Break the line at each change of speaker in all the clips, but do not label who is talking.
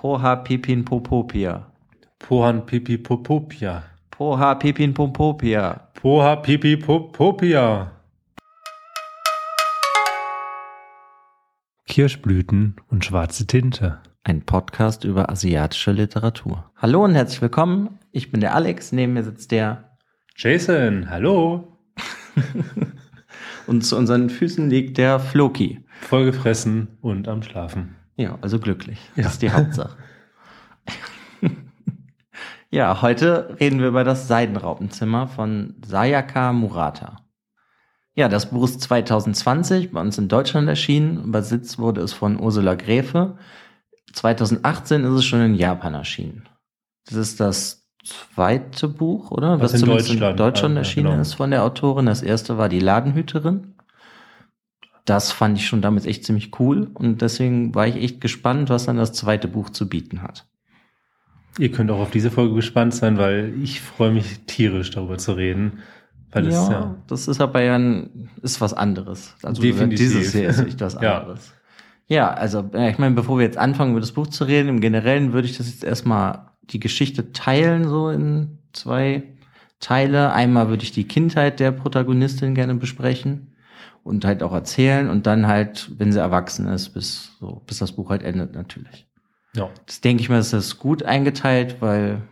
Poha Pipin Popopia.
Pohan Pipi Popopia.
Poha Pipin Popopia.
Poha Pipi Popopia. Kirschblüten und schwarze Tinte.
Ein Podcast über asiatische Literatur. Hallo und herzlich willkommen. Ich bin der Alex, neben mir sitzt der
Jason, hallo.
und zu unseren Füßen liegt der Floki.
Vollgefressen und am Schlafen.
Ja, also glücklich.
Ja.
Das ist die Hauptsache. ja, heute reden wir über das Seidenraupenzimmer von Sayaka Murata. Ja, das Buch ist 2020 bei uns in Deutschland erschienen. Übersetzt wurde es von Ursula Gräfe. 2018 ist es schon in Japan erschienen. Das ist das zweite Buch, oder?
Was in
zumindest
Deutschland,
in Deutschland
ja,
erschienen
genau.
ist von der Autorin. Das erste war die Ladenhüterin. Das fand ich schon damals echt ziemlich cool und deswegen war ich echt gespannt, was dann das zweite Buch zu bieten hat.
Ihr könnt auch auf diese Folge gespannt sein, weil ich freue mich tierisch darüber zu reden. Weil
ja,
es ja,
das ist aber ja ein, ist was anderes. Also
Definitiv.
dieses hier ist echt was
Ja.
anderes. ja. also äh, ich meine, bevor wir jetzt anfangen, über das Buch zu reden, im Generellen würde ich das jetzt erstmal die Geschichte teilen, so in zwei Teile. Einmal würde ich die Kindheit der Protagonistin gerne besprechen und halt auch erzählen und dann halt, wenn sie erwachsen ist, bis so, bis das Buch halt endet natürlich.
ja.
Das denke ich mal, ist das gut eingeteilt, weil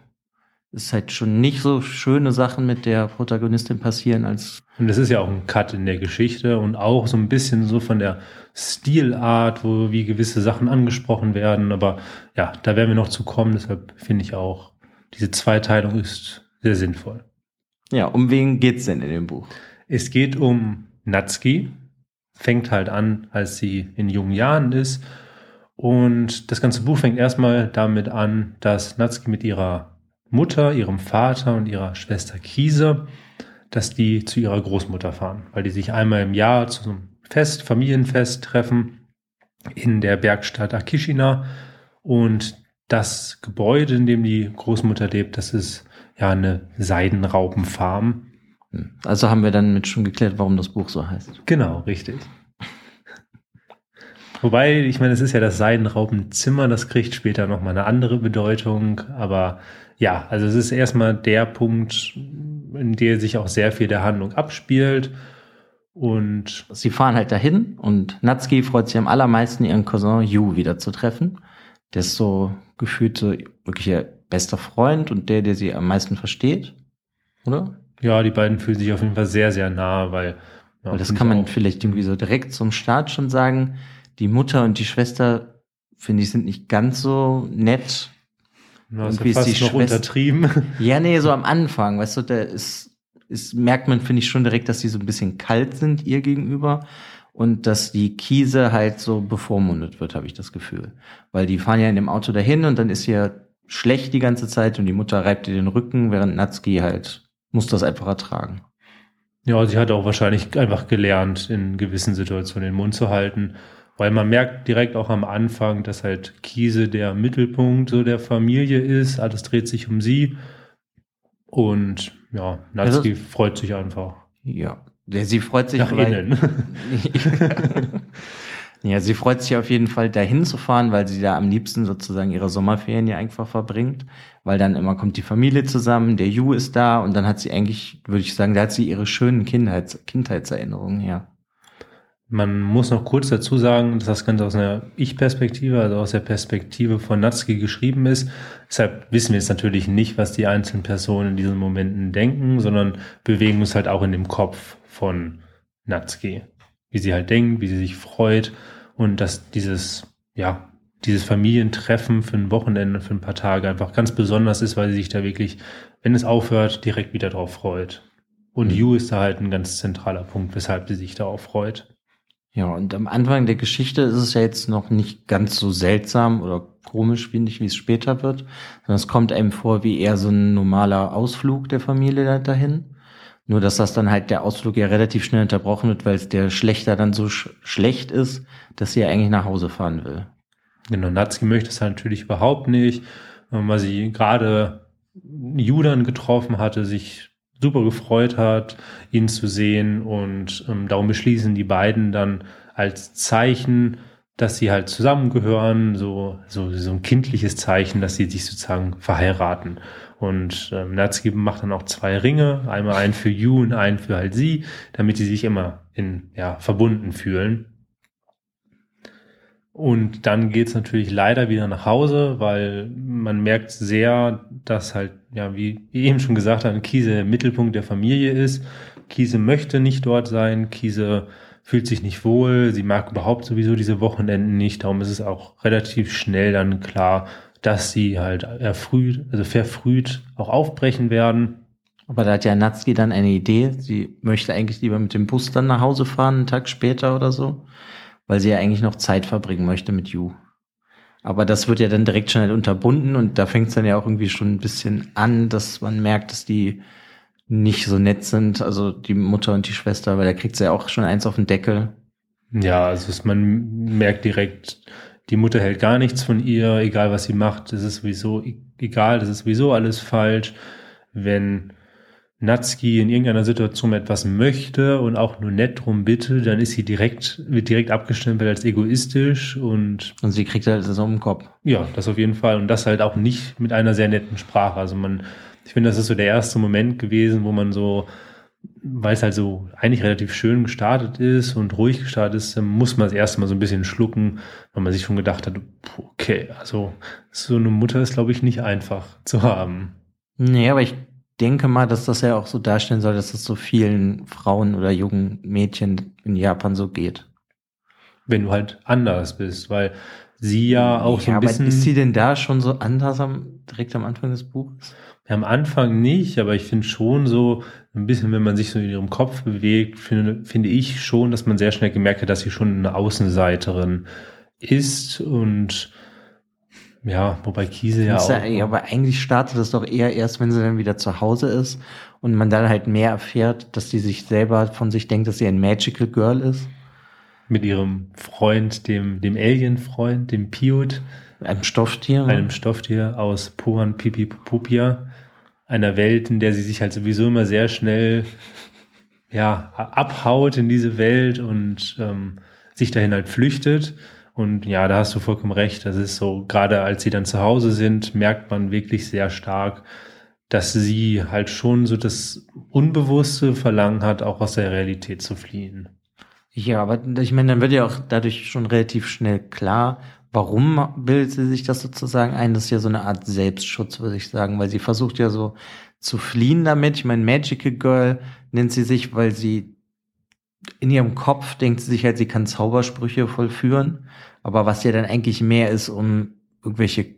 es halt schon nicht so schöne Sachen mit der Protagonistin passieren, als
Und es ist ja auch ein Cut in der Geschichte und auch so ein bisschen so von der Stilart, wo wie gewisse Sachen angesprochen werden. Aber ja, da werden wir noch zu kommen. Deshalb finde ich auch, diese Zweiteilung ist sehr sinnvoll.
ja, um wen geht's denn in dem Buch?
Es geht um Natsuki. Fängt halt an, als sie in jungen Jahren ist. Und das ganze Buch fängt erstmal damit an, dass Natsuki mit ihrer Mutter, ihrem Vater und ihrer Schwester Kise, dass die zu ihrer Großmutter fahren, weil die sich einmal im Jahr zu einem Fest, Familienfest treffen in der Bergstadt Akishina. Und das Gebäude, in dem die Großmutter lebt, das ist ja eine Seidenraupenfarm.
Also haben wir dann mit schon geklärt, warum das Buch so heißt.
Genau, richtig. Wobei, ich meine, es ist ja das Seidenraupenzimmer, das kriegt später nochmal eine andere Bedeutung. Aber ja, also es ist erstmal der Punkt, in der sich auch sehr viel der Handlung abspielt. Und
Sie fahren halt dahin und Natsuki freut sich am allermeisten, ihren Cousin Yu wiederzutreffen. Der ist so gefühlt so wirklich ihr bester Freund und der, der sie am meisten versteht. Oder?
Ja, die beiden fühlen sich auf jeden Fall sehr, sehr nah, weil. Ja,
Weil das kann man
auch-
vielleicht irgendwie so direkt zum Start schon sagen. Die Mutter und die Schwester, finde ich, sind nicht ganz so nett.
Ja, ist ja
ist die
fast noch
Schwester-
untertrieben.
Ja, nee, so am Anfang, weißt du, da ist, ist, merkt man, finde ich, schon direkt, dass die so ein bisschen kalt sind ihr gegenüber und dass die Kiese halt so bevormundet wird, habe ich das Gefühl. Weil die fahren ja in dem Auto dahin und dann ist sie ja schlecht die ganze Zeit und die Mutter reibt ihr den Rücken, während Natsuki halt muss das einfach ertragen.
Ja, sie hat auch wahrscheinlich einfach gelernt, in gewissen Situationen den Mund zu halten, weil man merkt direkt auch am Anfang, dass halt Kiese der Mittelpunkt so der Familie ist, alles dreht sich um sie und ja, Natsuki freut sich einfach.
Ja, der, sie freut sich
Nach innen.
ja, sie freut sich auf jeden Fall dahin zu fahren, weil sie da am liebsten sozusagen ihre Sommerferien ja einfach verbringt, weil dann immer kommt die Familie zusammen, der Ju ist da und dann hat sie eigentlich, würde ich sagen, da hat sie ihre schönen Kindheits Kindheitserinnerungen her.
Man muss noch kurz dazu sagen, dass das Ganze aus einer Ich-Perspektive, also aus der Perspektive von Natsuki geschrieben ist. Deshalb wissen wir jetzt natürlich nicht, was die einzelnen Personen in diesen Momenten denken, sondern bewegen uns halt auch in dem Kopf von Natsuki. Wie sie halt denkt, wie sie sich freut und dass dieses, ja, dieses Familientreffen für ein Wochenende, für ein paar Tage einfach ganz besonders ist, weil sie sich da wirklich, wenn es aufhört, direkt wieder drauf freut. Und
Mhm.
Yu ist da halt ein ganz zentraler Punkt, weshalb sie sich darauf freut.
Ja, und am Anfang der Geschichte ist es ja jetzt noch nicht ganz so seltsam oder komisch, finde ich, wie es später wird, sondern es kommt einem vor wie eher so ein normaler Ausflug der Familie da- dahin. Nur, dass das dann halt der Ausflug ja relativ schnell unterbrochen wird, weil es der Schlechter dann so sch schlecht ist, dass sie ja eigentlich nach Hause fahren will.
Genau, Natsuki möchte es halt natürlich überhaupt nicht, ähm, weil sie gerade Judan getroffen hatte, sich super gefreut hat, ihn zu sehen und ähm, darum beschließen die beiden dann als Zeichen dass sie halt zusammengehören, so, so, so ein kindliches Zeichen, dass sie sich sozusagen verheiraten. Und ähm, Natsuki macht dann auch zwei Ringe, einmal einen für Yu und einen für halt sie, damit sie sich immer in, ja, verbunden fühlen. Und dann geht's natürlich leider wieder nach Hause, weil man merkt sehr, dass halt, ja, wie eben schon gesagt haben, Kiese Mittelpunkt der Familie ist. Kiese möchte nicht dort sein, Kiese fühlt sich nicht wohl, sie mag überhaupt sowieso diese Wochenenden nicht, darum ist es auch relativ schnell dann klar, dass sie halt erfrüht, also verfrüht auch aufbrechen werden.
Aber da hat ja Natsuki dann eine Idee. Sie möchte eigentlich lieber mit dem Bus dann nach Hause fahren, einen Tag später oder so, weil sie ja eigentlich noch Zeit verbringen möchte mit Yu. Aber das wird ja dann direkt schnell unterbunden und da fängt es dann ja auch irgendwie schon ein bisschen an, dass man merkt, dass die nicht so nett sind, also die Mutter und die Schwester, weil da kriegt sie ja auch schon eins auf den Deckel.
Ja, also man merkt direkt, die Mutter hält gar nichts von ihr, egal was sie macht, das ist sowieso e-, egal, das ist sowieso alles falsch. Wenn Natsuki in irgendeiner Situation etwas möchte und auch nur nett drum bitte, dann ist sie direkt, wird direkt abgestempelt als egoistisch und.
Und sie kriegt halt das um den Kopf.
Ja, das auf jeden Fall. Und das halt auch nicht mit einer sehr netten Sprache. Also man, ich finde, das ist so der erste Moment gewesen, wo man so, weil es halt so eigentlich relativ schön gestartet ist und ruhig gestartet ist, muss man das erste Mal so ein bisschen schlucken, weil man sich schon gedacht hat, okay, also so eine Mutter ist, glaube ich, nicht einfach zu haben.
Nee, aber ich denke mal, dass das ja auch so darstellen soll, dass es so vielen Frauen oder jungen Mädchen in Japan so geht.
Wenn du halt anders bist, weil sie ja auch ja, so ein bisschen. Aber
ist sie denn da schon so anders am, direkt am Anfang des Buches?
Am Anfang nicht, aber ich finde schon so ein bisschen, wenn man sich so in ihrem Kopf bewegt, finde, finde ich schon, dass man sehr schnell gemerkt hat, dass sie schon eine Außenseiterin ist und ja, wobei Kiese ja auch.
Ja, aber eigentlich startet es doch eher erst, wenn sie dann wieder zu Hause ist und man dann halt mehr erfährt, dass sie sich selber von sich denkt, dass sie ein Magical Girl ist.
Mit ihrem Freund, dem, dem Alien-Freund, dem Piot.
Einem Stofftier.
Einem Stofftier aus Puan Pipi Pupia. Einer Welt, in der sie sich halt sowieso immer sehr schnell ja, abhaut in diese Welt und ähm, sich dahin halt flüchtet. Und ja, da hast du vollkommen recht. Das ist so, gerade als sie dann zu Hause sind, merkt man wirklich sehr stark, dass sie halt schon so das unbewusste Verlangen hat, auch aus der Realität zu fliehen.
Ja, aber ich meine, dann wird ja auch dadurch schon relativ schnell klar, warum bildet sie sich das sozusagen ein? Das ist ja so eine Art Selbstschutz, würde ich sagen, weil sie versucht ja so zu fliehen damit. Ich meine, Magical Girl nennt sie sich, weil sie in ihrem Kopf denkt sie sich halt, sie kann Zaubersprüche vollführen, aber was ja dann eigentlich mehr ist, um irgendwelche,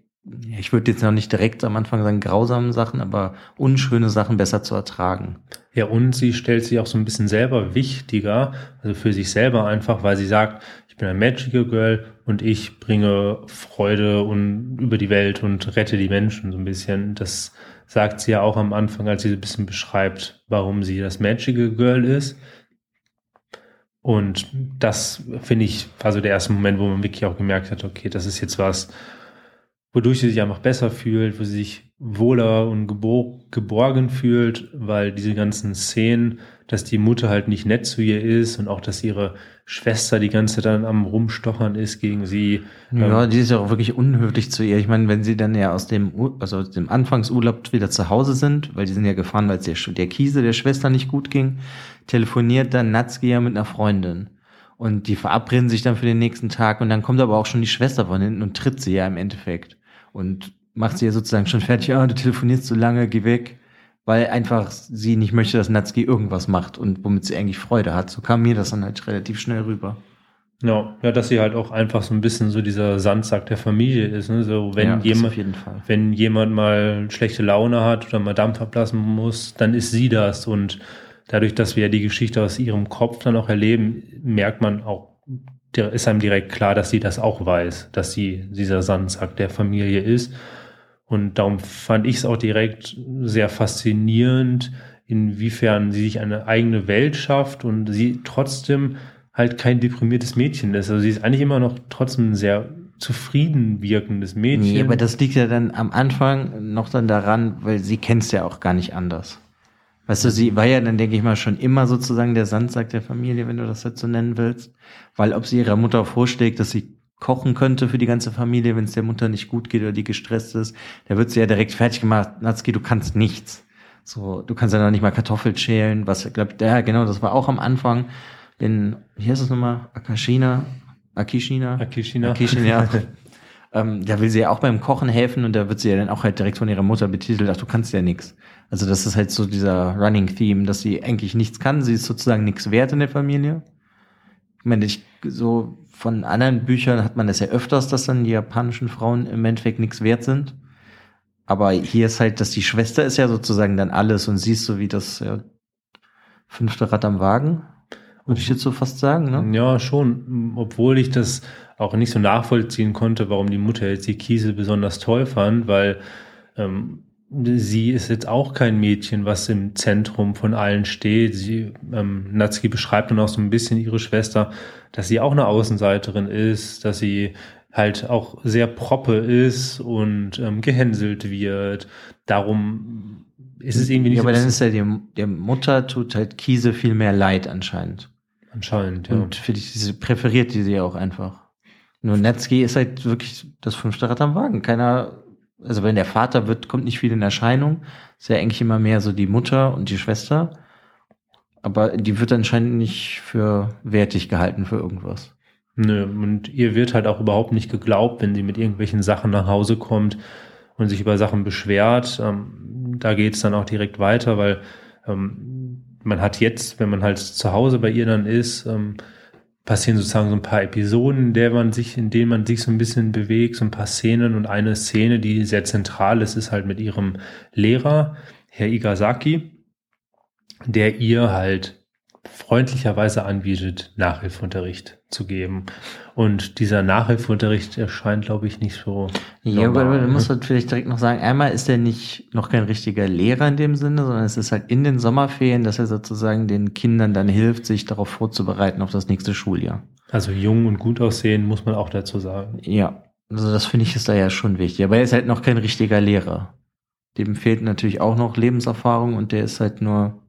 ich würde jetzt noch nicht direkt am Anfang sagen, grausamen Sachen, aber unschöne Sachen besser zu ertragen.
Ja, und sie stellt sich auch so ein bisschen selber wichtiger, also für sich selber einfach, weil sie sagt, ich bin ein Magical Girl und ich bringe Freude und über die Welt und rette die Menschen so ein bisschen. Das sagt sie ja auch am Anfang, als sie ein bisschen beschreibt, warum sie das Magical Girl ist und das, finde ich, war so der erste Moment, wo man wirklich auch gemerkt hat, okay, das ist jetzt was, wodurch sie sich einfach besser fühlt, wo sie sich wohler und geborgen fühlt, weil diese ganzen Szenen, dass die Mutter halt nicht nett zu ihr ist und auch, dass ihre Schwester die ganze Zeit dann am Rumstochern ist gegen sie.
Ja, ähm, die ist ja auch wirklich unhöflich zu ihr. Ich meine, wenn sie dann ja aus dem, also aus dem Anfangsurlaub wieder zu Hause sind, weil die sind ja gefahren, weil es der, der Kiese der Schwester nicht gut ging, telefoniert dann Natsuki ja mit einer Freundin. Und die verabreden sich dann für den nächsten Tag und dann kommt aber auch schon die Schwester von hinten und tritt sie ja im Endeffekt. Und macht sie ja sozusagen schon fertig, ah, du telefonierst so lange, geh weg. Weil einfach sie nicht möchte, dass Natsuki irgendwas macht und womit sie eigentlich Freude hat. So kam mir das dann halt relativ schnell rüber.
Ja, ja, dass sie halt auch einfach so ein bisschen so dieser Sandsack der Familie ist. Ne? So, wenn ja, jemand, wenn jemand mal schlechte Laune hat oder mal Dampf ablassen muss, dann ist sie das. Und dadurch, dass wir ja die Geschichte aus ihrem Kopf dann auch erleben, merkt man auch, ist einem direkt klar, dass sie das auch weiß, dass sie dieser Sandsack der Familie ist. Und darum fand ich es auch direkt sehr faszinierend, inwiefern sie sich eine eigene Welt schafft und sie trotzdem halt kein deprimiertes Mädchen ist. Also sie ist eigentlich immer noch trotzdem ein sehr zufrieden wirkendes Mädchen. Nee,
aber das liegt ja dann am Anfang noch dann daran, weil sie kennt es ja auch gar nicht anders. Weißt du, sie war ja dann, denke ich mal, schon immer sozusagen der Sandsack der Familie, wenn du das jetzt so nennen willst. Weil ob sie ihrer Mutter vorschlägt, dass sie kochen könnte für die ganze Familie, wenn es der Mutter nicht gut geht oder die gestresst ist, da wird sie ja direkt fertig gemacht. Natsuki, du kannst nichts. So, du kannst ja noch nicht mal Kartoffeln schälen, was, glaub, ja, genau, das war auch am Anfang in, wie heißt es nochmal? Akashina? Akishina?
Akishina.
Akishina. ähm, da will sie ja auch beim Kochen helfen und da wird sie ja dann auch halt direkt von ihrer Mutter betitelt, ach, du kannst ja nichts. Also das ist halt so dieser Running Theme, dass sie eigentlich nichts kann, sie ist sozusagen nichts wert in der Familie. Ich meine, ich, so von anderen Büchern hat man das ja öfters, dass dann die japanischen Frauen im Endeffekt nichts wert sind. Aber hier ist halt, dass die Schwester ist ja sozusagen dann alles und siehst so wie das ja, fünfte Rad am Wagen. Würde ich jetzt so fast sagen, ne?
Ja, schon. Obwohl ich das auch nicht so nachvollziehen konnte, warum die Mutter jetzt die Kiesel besonders toll fand, weil ähm, sie ist jetzt auch kein Mädchen, was im Zentrum von allen steht. Sie, ähm, Natsuki beschreibt dann auch so ein bisschen ihre Schwester, dass sie auch eine Außenseiterin ist, dass sie halt auch sehr proppe ist und ähm, gehänselt wird. Darum ist es irgendwie nicht
Ja,
so
aber dann ist ja die, der Mutter tut halt Kiese viel mehr leid anscheinend.
anscheinend, ja.
Und für die, sie präferiert die sie auch einfach. Nur Netzki ist halt wirklich das fünfte Rad am Wagen. Keiner, also wenn der Vater wird, kommt nicht viel in Erscheinung. Ist ja eigentlich immer mehr so die Mutter und die Schwester. Aber die wird anscheinend nicht für wertig gehalten für irgendwas.
Nö, und ihr wird halt auch überhaupt nicht geglaubt, wenn sie mit irgendwelchen Sachen nach Hause kommt und sich über Sachen beschwert. Ähm, da geht's dann auch direkt weiter, weil ähm, man hat jetzt, wenn man halt zu Hause bei ihr dann ist, ähm, passieren sozusagen so ein paar Episoden, in der man sich, in denen man sich so ein bisschen bewegt, so ein paar Szenen und eine Szene, die sehr zentral ist, ist halt mit ihrem Lehrer, Herr Igasaki, der ihr halt freundlicherweise anbietet, Nachhilfeunterricht zu geben. Und dieser Nachhilfeunterricht erscheint, glaube ich, nicht so.
Ja, aber
normal.
du musst halt vielleicht direkt noch sagen, einmal ist er nicht noch kein richtiger Lehrer in dem Sinne, sondern es ist halt in den Sommerferien, dass er sozusagen den Kindern dann hilft, sich darauf vorzubereiten auf das nächste Schuljahr.
Also jung und gut aussehen, muss man auch dazu sagen.
Ja, also das finde ich ist da ja schon wichtig. Aber er ist halt noch kein richtiger Lehrer. Dem fehlt natürlich auch noch Lebenserfahrung und der ist halt nur,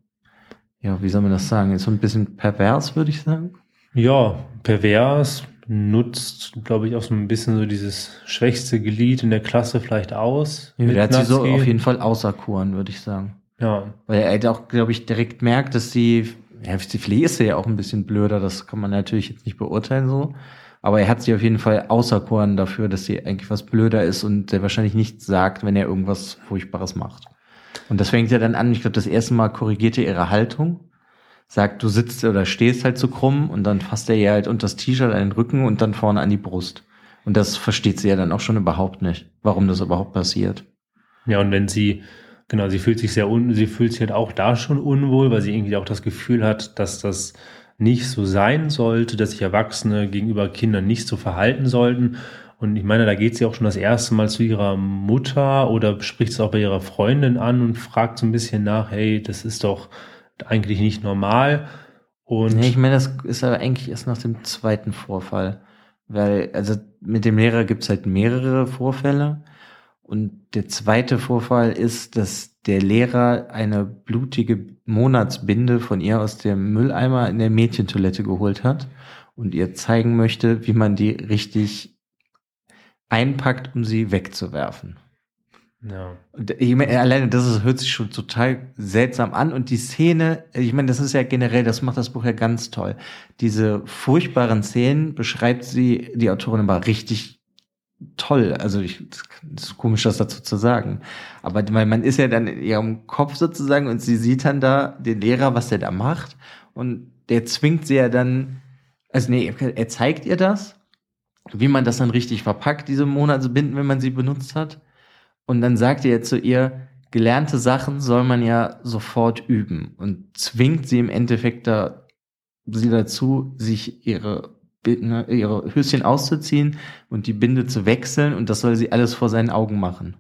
ja, wie soll man das sagen, ist so ein bisschen pervers, würde ich sagen.
Ja, pervers nutzt, glaube ich, auch so ein bisschen so dieses schwächste Glied in der Klasse vielleicht aus.
Ja, der hat sie so
Natsuki.
auf jeden Fall auserkoren, würde ich sagen.
Ja,
Weil er halt auch, glaube ich, direkt merkt, dass sie, ja, die Flee ist ja auch ein bisschen blöder, das kann man natürlich jetzt nicht beurteilen so. Aber er hat sie auf jeden Fall auserkoren dafür, dass sie eigentlich was blöder ist und der wahrscheinlich nichts sagt, wenn er irgendwas Furchtbares macht. Und das fängt ja dann an, ich glaube, das erste Mal korrigiert er ihre Haltung, sagt, du sitzt oder stehst halt so krumm und dann fasst er ihr halt unter das T-Shirt an den Rücken und dann vorne an die Brust. Und das versteht sie ja dann auch schon überhaupt nicht, warum das überhaupt passiert.
Ja, und wenn sie, genau, sie fühlt sich sehr un, sie fühlt sich halt auch da schon unwohl, weil sie irgendwie auch das Gefühl hat, dass das nicht so sein sollte, dass sich Erwachsene gegenüber Kindern nicht so verhalten sollten. Und ich meine, da geht sie auch schon das erste Mal zu ihrer Mutter oder spricht es auch bei ihrer Freundin an und fragt so ein bisschen nach, hey, das ist doch eigentlich nicht normal. Und
Nee, ich meine, das ist aber eigentlich erst nach dem zweiten Vorfall. Weil, also mit dem Lehrer gibt's halt mehrere Vorfälle. Und der zweite Vorfall ist, dass der Lehrer eine blutige Monatsbinde von ihr aus dem Mülleimer in der Mädchentoilette geholt hat und ihr zeigen möchte, wie man die richtig einpackt, um sie wegzuwerfen.
Ja.
Ich meine, alleine das ist, hört sich schon total seltsam an. Und die Szene, ich meine, das ist ja generell, das macht das Buch ja ganz toll. Diese furchtbaren Szenen beschreibt sie, die Autorin aber richtig toll. Also ich, das ist komisch, das dazu zu sagen. Aber man ist ja dann in ihrem Kopf sozusagen und sie sieht dann da den Lehrer, was der da macht. Und der zwingt sie ja dann, also nee, er zeigt ihr das, wie man das dann richtig verpackt, diese Monatsbinden, wenn man sie benutzt hat. Und dann sagt er zu ihr, gelernte Sachen soll man ja sofort üben und zwingt sie im Endeffekt da, sie dazu, sich ihre, ne, ihre Höschen auszuziehen und die Binde zu wechseln und das soll sie alles vor seinen Augen machen.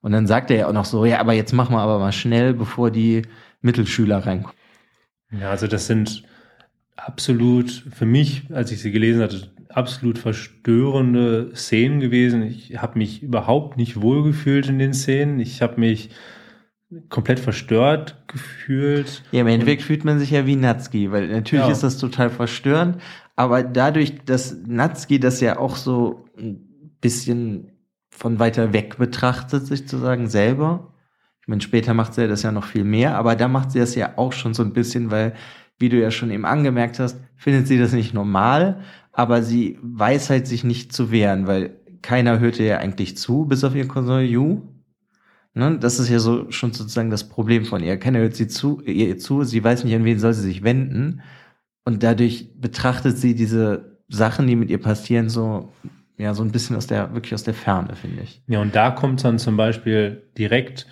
Und dann sagt er ja auch noch so, ja, aber jetzt machen wir aber mal schnell, bevor die Mittelschüler reinkommen.
Ja, also das sind absolut für mich, als ich sie gelesen hatte, absolut verstörende Szenen gewesen. Ich habe mich überhaupt nicht wohlgefühlt in den Szenen. Ich habe mich komplett verstört gefühlt.
Ja, im Endeffekt fühlt man sich ja wie Natsuki, weil natürlich
Ja.
ist das total verstörend, aber dadurch, dass Natsuki das ja auch so ein bisschen von weiter weg betrachtet, sich zu sagen, selber. Ich meine, später macht sie das ja noch viel mehr, aber da macht sie das ja auch schon so ein bisschen, weil, wie du ja schon eben angemerkt hast, findet sie das nicht normal, aber sie weiß halt sich nicht zu wehren, weil keiner hört ihr ja eigentlich zu, bis auf ihr Cousin Yu. Ne, das ist ja so schon sozusagen das Problem von ihr. Keiner hört sie zu, ihr zu, sie weiß nicht, an wen soll sie sich wenden. Und dadurch betrachtet sie diese Sachen, die mit ihr passieren, so, ja, so ein bisschen aus der, wirklich aus der Ferne, finde ich.
Ja, und da kommt dann zum Beispiel direkt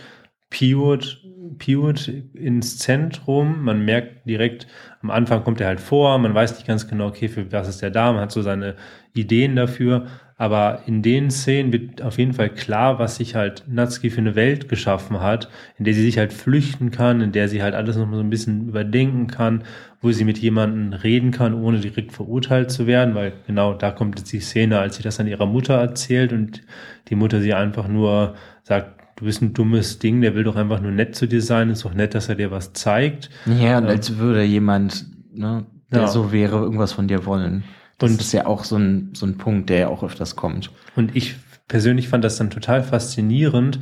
Piot, Piot ins Zentrum. Man merkt direkt, am Anfang kommt er halt vor, man weiß nicht ganz genau, okay, für was ist der da, man hat so seine Ideen dafür. Aber in den Szenen wird auf jeden Fall klar, was sich halt Natsuki für eine Welt geschaffen hat, in der sie sich halt flüchten kann, in der sie halt alles noch mal so ein bisschen überdenken kann, wo sie mit jemandem reden kann, ohne direkt verurteilt zu werden, weil genau da kommt jetzt die Szene, als sie das an ihrer Mutter erzählt und die Mutter sie einfach nur sagt, du bist ein dummes Ding, der will doch einfach nur nett zu dir sein, ist doch nett, dass er dir was zeigt.
Ja, und als würde jemand, ne, der
Ja.
so wäre, irgendwas von dir wollen. Das
Und-
ist ja auch so ein, so ein Punkt, der ja auch öfters kommt.
Und ich persönlich fand das dann total faszinierend,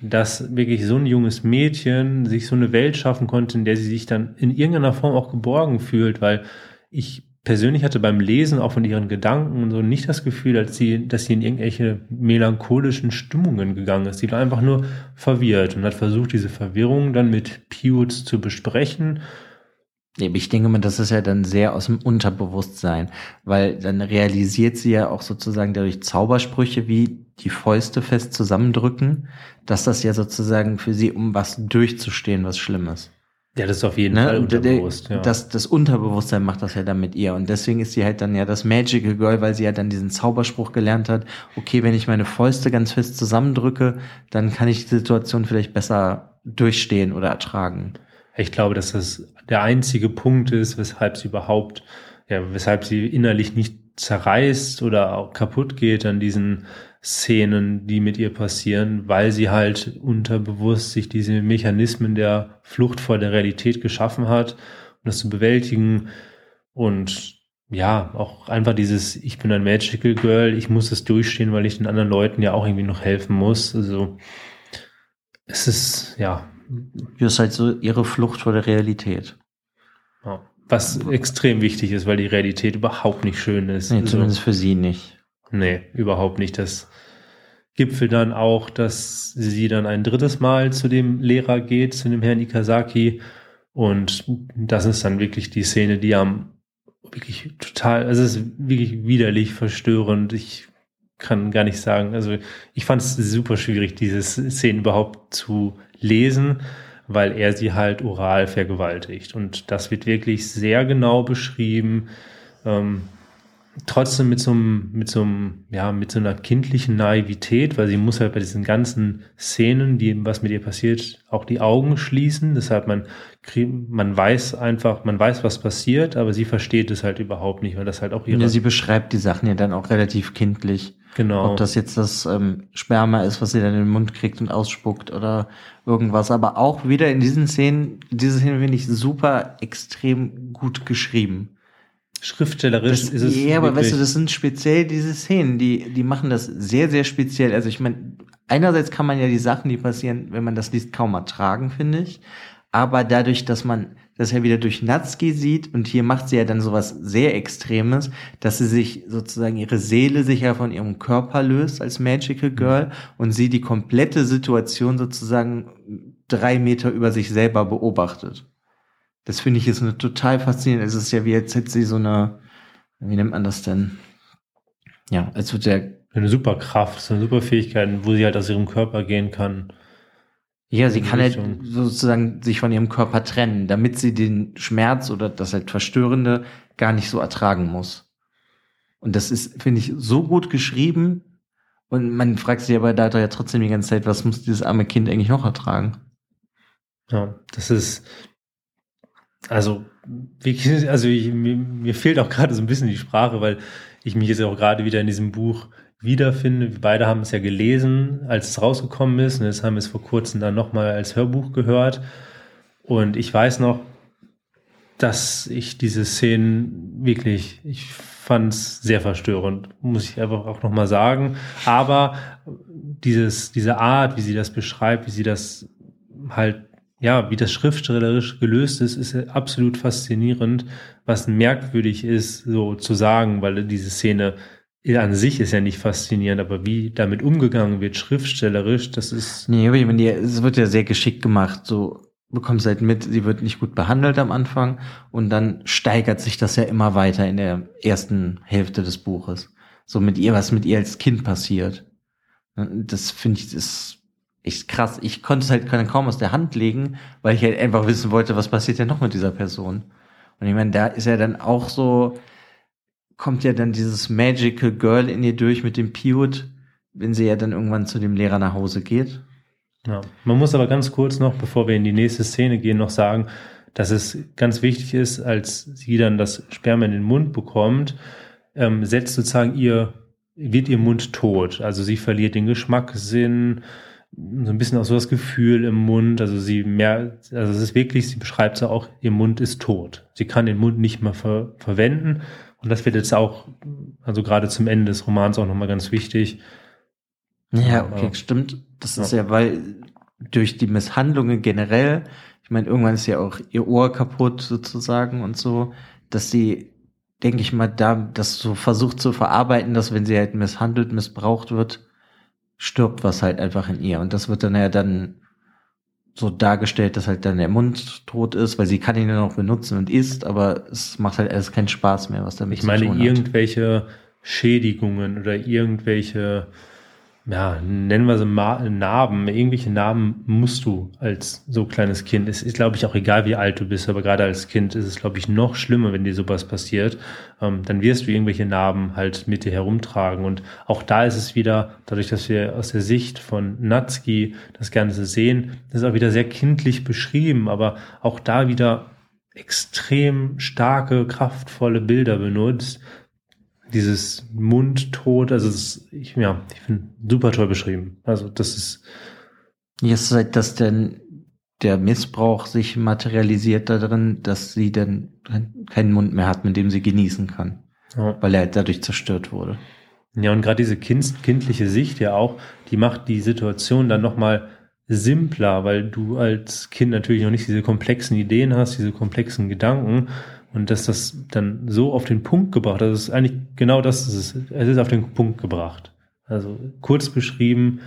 dass wirklich so ein junges Mädchen sich so eine Welt schaffen konnte, in der sie sich dann in irgendeiner Form auch geborgen fühlt, weil ich persönlich hatte beim Lesen auch von ihren Gedanken so nicht das Gefühl, dass sie, dass sie in irgendwelche melancholischen Stimmungen gegangen ist. Sie war einfach nur verwirrt und hat versucht, diese Verwirrung dann mit Pius zu besprechen.
Ich denke mal, das ist ja dann sehr aus dem Unterbewusstsein, weil dann realisiert sie ja auch sozusagen dadurch Zaubersprüche wie die Fäuste fest zusammendrücken, dass das ja sozusagen für sie, um was durchzustehen, was Schlimmes.
Ja, das ist auf jeden
Ne?
Fall unterbewusst. Ja.
Das, das Unterbewusstsein macht das ja dann mit ihr. Und deswegen ist sie halt dann ja das Magical Girl, weil sie ja dann diesen Zauberspruch gelernt hat, okay, wenn ich meine Fäuste ganz fest zusammendrücke, dann kann ich die Situation vielleicht besser durchstehen oder ertragen.
Ich glaube, dass das der einzige Punkt ist, weshalb sie überhaupt, ja, weshalb sie innerlich nicht zerreißt oder auch kaputt geht an diesen Szenen, die mit ihr passieren, weil sie halt unterbewusst sich diese Mechanismen der Flucht vor der Realität geschaffen hat, um das zu bewältigen und ja, auch einfach dieses, ich bin ein Magical Girl, ich muss es durchstehen, weil ich den anderen Leuten ja auch irgendwie noch helfen muss. Also es ist, ja,
ist halt so ihre Flucht vor der Realität.
Ja, was extrem wichtig ist, weil die Realität überhaupt nicht schön ist.
Nee,
Also,
zumindest für sie nicht.
Nee, überhaupt nicht. Das Gipfel dann auch, dass sie dann ein drittes Mal zu dem Lehrer geht, zu dem Herrn Ikazaki. Und das ist dann wirklich die Szene, die am wirklich total, also es ist wirklich widerlich verstörend. Ich kann gar nicht sagen, also ich fand es super schwierig, diese Szene überhaupt zu lesen, weil er sie halt oral vergewaltigt. Und das wird wirklich sehr genau beschrieben. Ähm, trotzdem mit so einem, mit so einem, ja, mit so einer kindlichen Naivität, weil sie muss halt bei diesen ganzen Szenen, die, was mit ihr passiert, auch die Augen schließen. Deshalb man, man weiß einfach, man weiß, was passiert, aber sie versteht es halt überhaupt nicht, weil das halt auch ihre,
Ja, sie beschreibt die Sachen ja dann auch relativ kindlich.
genau.
Ob das jetzt das ähm, Sperma ist, was sie dann in den Mund kriegt und ausspuckt oder irgendwas. Aber auch wieder in diesen Szenen, diese Szene finde ich super extrem gut geschrieben.
Schriftstellerisch
Das,
ist es.
ja, aber weißt du, das sind speziell diese Szenen, die, die machen das sehr, sehr speziell. Also ich meine, einerseits kann man ja die Sachen, die passieren, wenn man das liest, kaum ertragen, finde ich. Aber dadurch, dass man das ja wieder durch Natsuki sieht und hier macht sie ja dann sowas sehr Extremes, dass sie sich sozusagen ihre Seele sich ja von ihrem Körper löst als Magical Girl und sie die komplette Situation sozusagen drei Meter über sich selber beobachtet. Das finde ich ist eine total faszinierend. Es ist ja wie, als hätte sie so eine, wie nennt man das denn? Ja, als würde der,
eine super Kraft, so eine super Fähigkeit, wo sie halt aus ihrem Körper gehen kann.
ja, sie kann halt
Richtung.
sozusagen sich von ihrem Körper trennen, damit sie den Schmerz oder das halt Verstörende gar nicht so ertragen muss. Und das ist, finde ich, so gut geschrieben. Und man fragt sich aber da ja trotzdem die ganze Zeit, was muss dieses arme Kind eigentlich noch ertragen?
Ja, das ist, also, wirklich, also ich, mir, mir fehlt auch gerade so ein bisschen die Sprache, weil ich mich jetzt auch gerade wieder in diesem Buch wiederfinde. Wir beide haben es ja gelesen, als es rausgekommen ist. Und jetzt haben wir es vor kurzem dann nochmal als Hörbuch gehört. Und ich weiß noch, dass ich diese Szenen wirklich, ich fand es sehr verstörend, muss ich einfach auch nochmal sagen. Aber dieses, diese Art, wie sie das beschreibt, wie sie das halt, ja, wie das schriftstellerisch gelöst ist, ist absolut faszinierend, was merkwürdig ist, so zu sagen, weil diese Szene an sich ist ja nicht faszinierend, aber wie damit umgegangen wird, schriftstellerisch, das ist.
Nee, aber ich meine, es wird ja sehr geschickt gemacht, so bekommst halt mit, sie wird nicht gut behandelt am Anfang und dann steigert sich das ja immer weiter in der ersten Hälfte des Buches. So mit ihr, was mit ihr als Kind passiert. Das finde ich, ist echt krass. Ich konnte es halt kaum aus der Hand legen, weil ich halt einfach wissen wollte, was passiert denn noch mit dieser Person. Und ich meine, da ist ja dann auch so, kommt ja dann dieses Magical Girl in ihr durch mit dem Piot, wenn sie ja dann irgendwann zu dem Lehrer nach Hause geht.
Ja. Man muss aber ganz kurz noch, bevor wir in die nächste Szene gehen, noch sagen, dass es ganz wichtig ist, als sie dann das Sperma in den Mund bekommt, ähm, setzt sozusagen ihr, wird ihr Mund tot. Also sie verliert den Geschmackssinn, so ein bisschen auch so das Gefühl im Mund. Also sie mehr, also es ist wirklich, sie beschreibt es auch, ihr Mund ist tot. Sie kann den Mund nicht mehr ver verwenden. Und das wird jetzt auch, also gerade zum Ende des Romans auch nochmal ganz wichtig.
Ja, okay, ja. stimmt. Das ist ja, weil durch die Misshandlungen generell, ich meine, irgendwann ist ja auch ihr Ohr kaputt sozusagen und so, dass sie, denke ich mal, da das so versucht zu verarbeiten, dass wenn sie halt misshandelt, missbraucht wird, stirbt was halt einfach in ihr. Und das wird dann ja dann so dargestellt, dass halt dann der Mund tot ist, weil sie kann ihn ja noch benutzen und isst, aber es macht halt alles keinen Spaß mehr, was damit
ich meine, irgendwelche Schädigungen oder irgendwelche ja, nennen wir sie Narben, irgendwelche Narben musst du als so kleines Kind. Es ist, glaube ich, auch egal, wie alt du bist, aber gerade als Kind ist es, glaube ich, noch schlimmer, wenn dir sowas passiert. Ähm, dann wirst du irgendwelche Narben halt mit dir herumtragen. Und auch da ist es wieder, dadurch, dass wir aus der Sicht von Natsuki das Ganze sehen, das ist auch wieder sehr kindlich beschrieben, aber auch da wieder extrem starke, kraftvolle Bilder benutzt, dieses Mundtot, also das, ich, ja, ich finde super toll beschrieben. Also das ist.
Jetzt seit dass denn der Missbrauch sich materialisiert darin, dass sie dann keinen Mund mehr hat, mit dem sie genießen kann. Ja. Weil er dadurch zerstört wurde.
Ja, und gerade diese kind, kindliche Sicht ja auch, die macht die Situation dann nochmal simpler, weil du als Kind natürlich noch nicht diese komplexen Ideen hast, diese komplexen Gedanken und dass das dann so auf den Punkt gebracht, das ist eigentlich genau das, ist es, es ist auf den Punkt gebracht. Also kurz beschrieben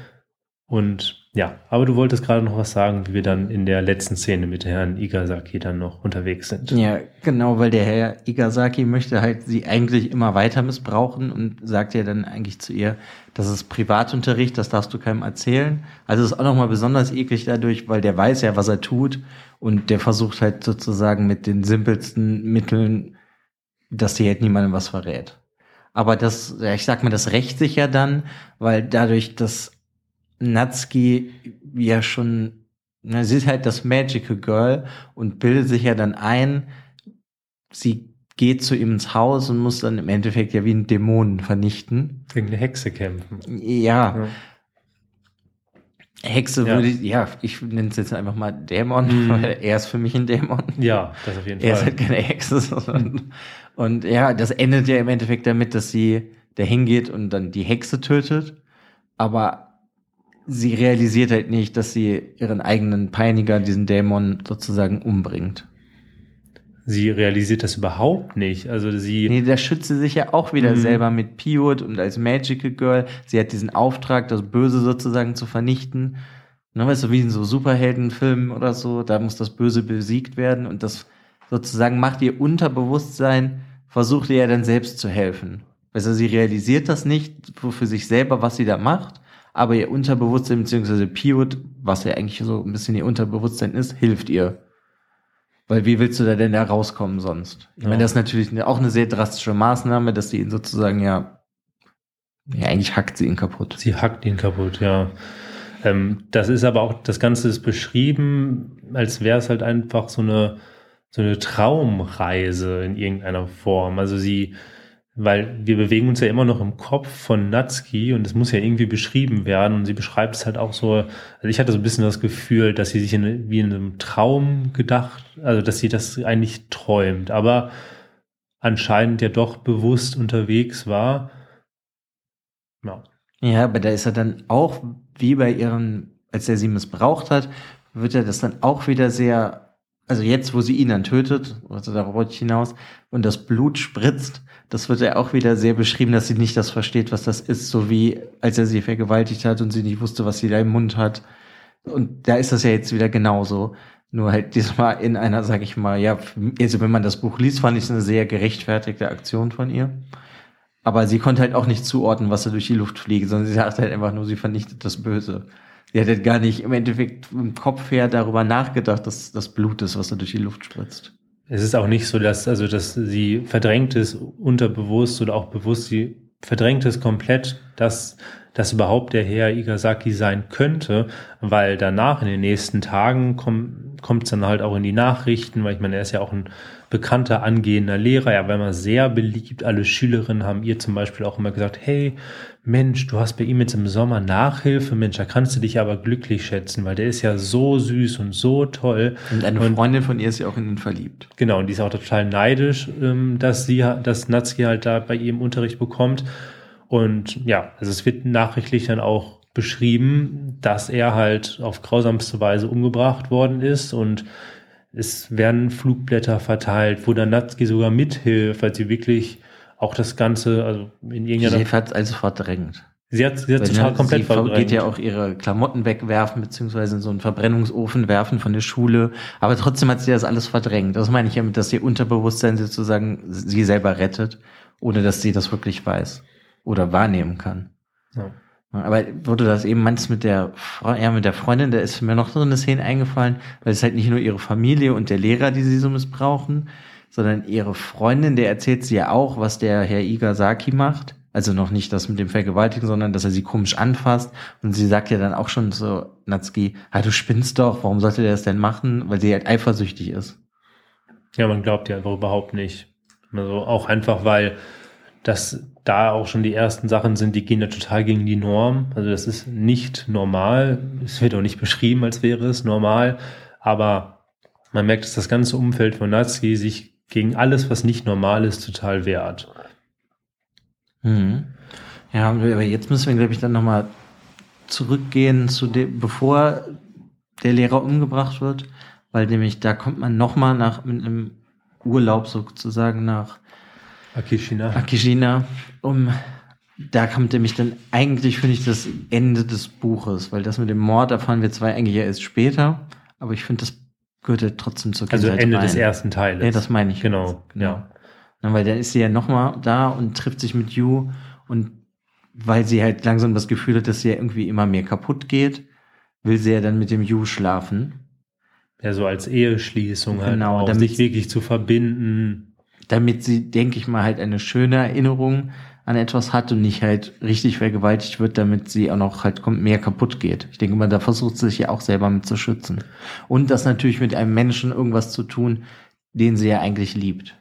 und ja, aber du wolltest gerade noch was sagen, wie wir dann in der letzten Szene mit Herrn Igasaki dann noch unterwegs sind.
Ja, genau, weil der Herr Igasaki möchte halt sie eigentlich immer weiter missbrauchen und sagt ja dann eigentlich zu ihr, das ist Privatunterricht, das darfst du keinem erzählen. Also ist auch nochmal besonders eklig dadurch, weil der weiß ja, was er tut und der versucht halt sozusagen mit den simpelsten Mitteln, dass sie halt niemandem was verrät. Aber das, ich sag mal, das rächt sich ja dann, weil dadurch, dass Natsuki ja schon, na, sie ist halt das Magical Girl und bildet sich ja dann ein, sie geht zu ihm ins Haus und muss dann im Endeffekt ja wie ein Dämon vernichten.
Gegen eine Hexe kämpfen.
Ja. ja. Hexe ja. würde ich, ja, ich nenne es jetzt einfach mal Dämon, mhm. weil er ist für mich ein Dämon.
Ja, das auf jeden
Fall. Er ist halt keine Hexe. Sondern, und ja, das endet ja im Endeffekt damit, dass sie da hingeht und dann die Hexe tötet. Aber sie realisiert halt nicht, dass sie ihren eigenen Peiniger, diesen Dämon, sozusagen umbringt.
Sie realisiert das überhaupt nicht. Also sie.
Nee, da schützt sie sich ja auch wieder mhm. selber mit Piot und als Magical Girl. Sie hat diesen Auftrag, das Böse sozusagen zu vernichten. Ne, weißt du, wie in so Superheldenfilmen oder so, da muss das Böse besiegt werden und das sozusagen macht ihr Unterbewusstsein, versucht ihr ja dann selbst zu helfen. Also sie realisiert das nicht für sich selber, was sie da macht, aber ihr Unterbewusstsein beziehungsweise Piot, was ja eigentlich so ein bisschen ihr Unterbewusstsein ist, hilft ihr. Weil wie willst du da denn da rauskommen sonst? Ich ja. meine, das ist natürlich auch eine sehr drastische Maßnahme, dass sie ihn sozusagen ja, ja, eigentlich hackt sie ihn kaputt.
Sie hackt ihn kaputt, ja. Ähm, das ist aber auch, das Ganze ist beschrieben, als wäre es halt einfach so eine, so eine Traumreise in irgendeiner Form. Also sie, weil wir bewegen uns ja immer noch im Kopf von Natsuki und es muss ja irgendwie beschrieben werden und sie beschreibt es halt auch so, also ich hatte so ein bisschen das Gefühl, dass sie sich in, wie in einem Traum gedacht, also dass sie das eigentlich träumt, aber anscheinend ja doch bewusst unterwegs war.
Ja. Ja, aber da ist er dann auch, wie bei ihren, als er sie missbraucht hat, wird er das dann auch wieder sehr, also jetzt, wo sie ihn dann tötet, also darauf wollte ich hinaus, und das Blut spritzt, das wird ja auch wieder sehr beschrieben, dass sie nicht das versteht, was das ist, so wie als er sie vergewaltigt hat und sie nicht wusste, was sie da im Mund hat. Und da ist das ja jetzt wieder genauso. Nur halt diesmal in einer, sag ich mal, ja, also wenn man das Buch liest, fand ich es eine sehr gerechtfertigte Aktion von ihr. Aber sie konnte halt auch nicht zuordnen, was da durch die Luft fliegt, sondern sie sagt halt einfach nur, sie vernichtet das Böse. Sie hat gar nicht im Endeffekt im Kopf her darüber nachgedacht, dass das Blut ist, was da durch die Luft spritzt
es ist auch nicht so, dass, also, dass sie verdrängt ist, unterbewusst oder auch bewusst, sie verdrängt es komplett, dass das überhaupt der Herr Igasaki sein könnte, weil danach in den nächsten Tagen kommt kommt es dann halt auch in die Nachrichten, weil ich meine, er ist ja auch ein bekannter angehender Lehrer, er war immer sehr beliebt. Alle Schülerinnen haben ihr zum Beispiel auch immer gesagt, hey, Mensch, du hast bei ihm jetzt im Sommer Nachhilfe, Mensch, da kannst du dich aber glücklich schätzen, weil der ist ja so süß und so toll.
Und eine und, Freundin von ihr ist ja auch in ihn verliebt.
Genau, und die ist auch total neidisch, ähm, dass sie, dass Natsuki halt da bei ihm Unterricht bekommt. Und ja, also es wird nachrichtlich dann auch beschrieben, dass er halt auf grausamste Weise umgebracht worden ist und es werden Flugblätter verteilt, wo dann Natsuki sogar mithilft, weil sie wirklich auch das Ganze, also in irgendeiner.
Sie hat also verdrängt.
Sie hat, sie hat total komplett
sie verdrängt. geht ja auch ihre Klamotten wegwerfen, beziehungsweise in so einen Verbrennungsofen werfen von der Schule. Aber trotzdem hat sie das alles verdrängt. Das meine ich ja mit, dass ihr Unterbewusstsein sozusagen sie selber rettet, ohne dass sie das wirklich weiß oder wahrnehmen kann. Ja. Aber wurde das eben meins mit der, ja, mit der Freundin, da ist mir noch so eine Szene eingefallen, weil es halt nicht nur ihre Familie und der Lehrer, die sie so missbrauchen, sondern ihre Freundin, der erzählt sie ja auch, was der Herr Igasaki macht. Also noch nicht das mit dem Vergewaltigen, sondern dass er sie komisch anfasst. Und sie sagt ja dann auch schon so, Natsuki, ah, du spinnst doch, warum sollte der das denn machen? Weil sie halt eifersüchtig ist.
Ja, man glaubt ja einfach überhaupt nicht. Also auch einfach, weil das da auch schon die ersten Sachen sind, die gehen ja total gegen die Norm. Also das ist nicht normal. Es wird auch nicht beschrieben, als wäre es normal. Aber man merkt, dass das ganze Umfeld von Nazi sich gegen alles, was nicht normal ist, total wehrt.
Mhm. Ja, aber jetzt müssen wir, glaube ich, dann nochmal zurückgehen zu dem, bevor der Lehrer umgebracht wird, weil nämlich da kommt man nochmal nach mit einem Urlaub sozusagen nach
Akishina.
Akishina, um da kommt nämlich dann eigentlich, finde ich, das Ende des Buches, weil das mit dem Mord erfahren wir zwar eigentlich erst später, aber ich finde, das gehört ja trotzdem zur
Kindheit Also Ende rein. des ersten Teiles.
Ja, das meine ich.
Genau, genau. ja.
Na, weil dann ist sie ja nochmal da und trifft sich mit Yu und weil sie halt langsam das Gefühl hat, dass sie ja irgendwie immer mehr kaputt geht, will sie ja dann mit dem Yu schlafen.
Ja, so als Eheschließung halt genau, auch, sich wirklich zu verbinden
damit sie, denke ich mal, halt eine schöne Erinnerung an etwas hat und nicht halt richtig vergewaltigt wird, damit sie auch noch halt mehr kaputt geht. Ich denke mal, da versucht sie sich ja auch selber mit zu schützen. Und das natürlich mit einem Menschen irgendwas zu tun, den sie ja eigentlich liebt.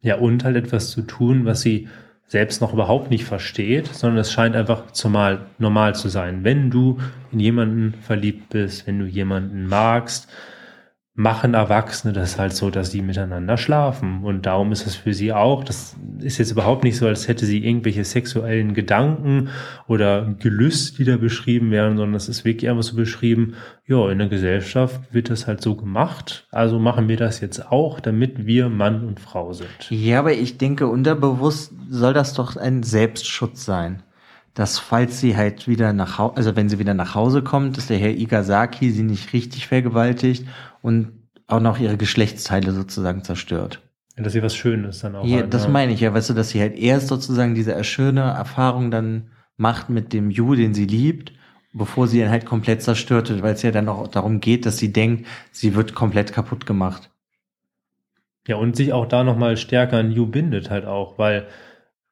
Ja, und halt etwas zu tun, was sie selbst noch überhaupt nicht versteht, sondern es scheint einfach zumal normal zu sein. Wenn du in jemanden verliebt bist, wenn du jemanden magst, machen Erwachsene das halt so, dass sie miteinander schlafen. Und darum ist es für sie auch, das ist jetzt überhaupt nicht so, als hätte sie irgendwelche sexuellen Gedanken oder Gelüst, die da beschrieben werden, sondern es ist wirklich einfach so beschrieben, ja, in der Gesellschaft wird das halt so gemacht, also machen wir das jetzt auch, damit wir Mann und Frau sind.
Ja, aber ich denke, unterbewusst soll das doch ein Selbstschutz sein dass falls sie halt wieder nach Hause, also wenn sie wieder nach Hause kommt, dass der Herr Igasaki sie nicht richtig vergewaltigt und auch noch ihre Geschlechtsteile sozusagen zerstört.
Ja, dass sie was Schönes dann auch.
Ja, halt, das ja. meine ich ja, weißt du, dass sie halt erst sozusagen diese schöne Erfahrung dann macht mit dem Ju, den sie liebt, bevor sie ihn halt komplett zerstört wird, weil es ja dann auch darum geht, dass sie denkt, sie wird komplett kaputt gemacht.
Ja, und sich auch da nochmal stärker an Ju bindet halt auch, weil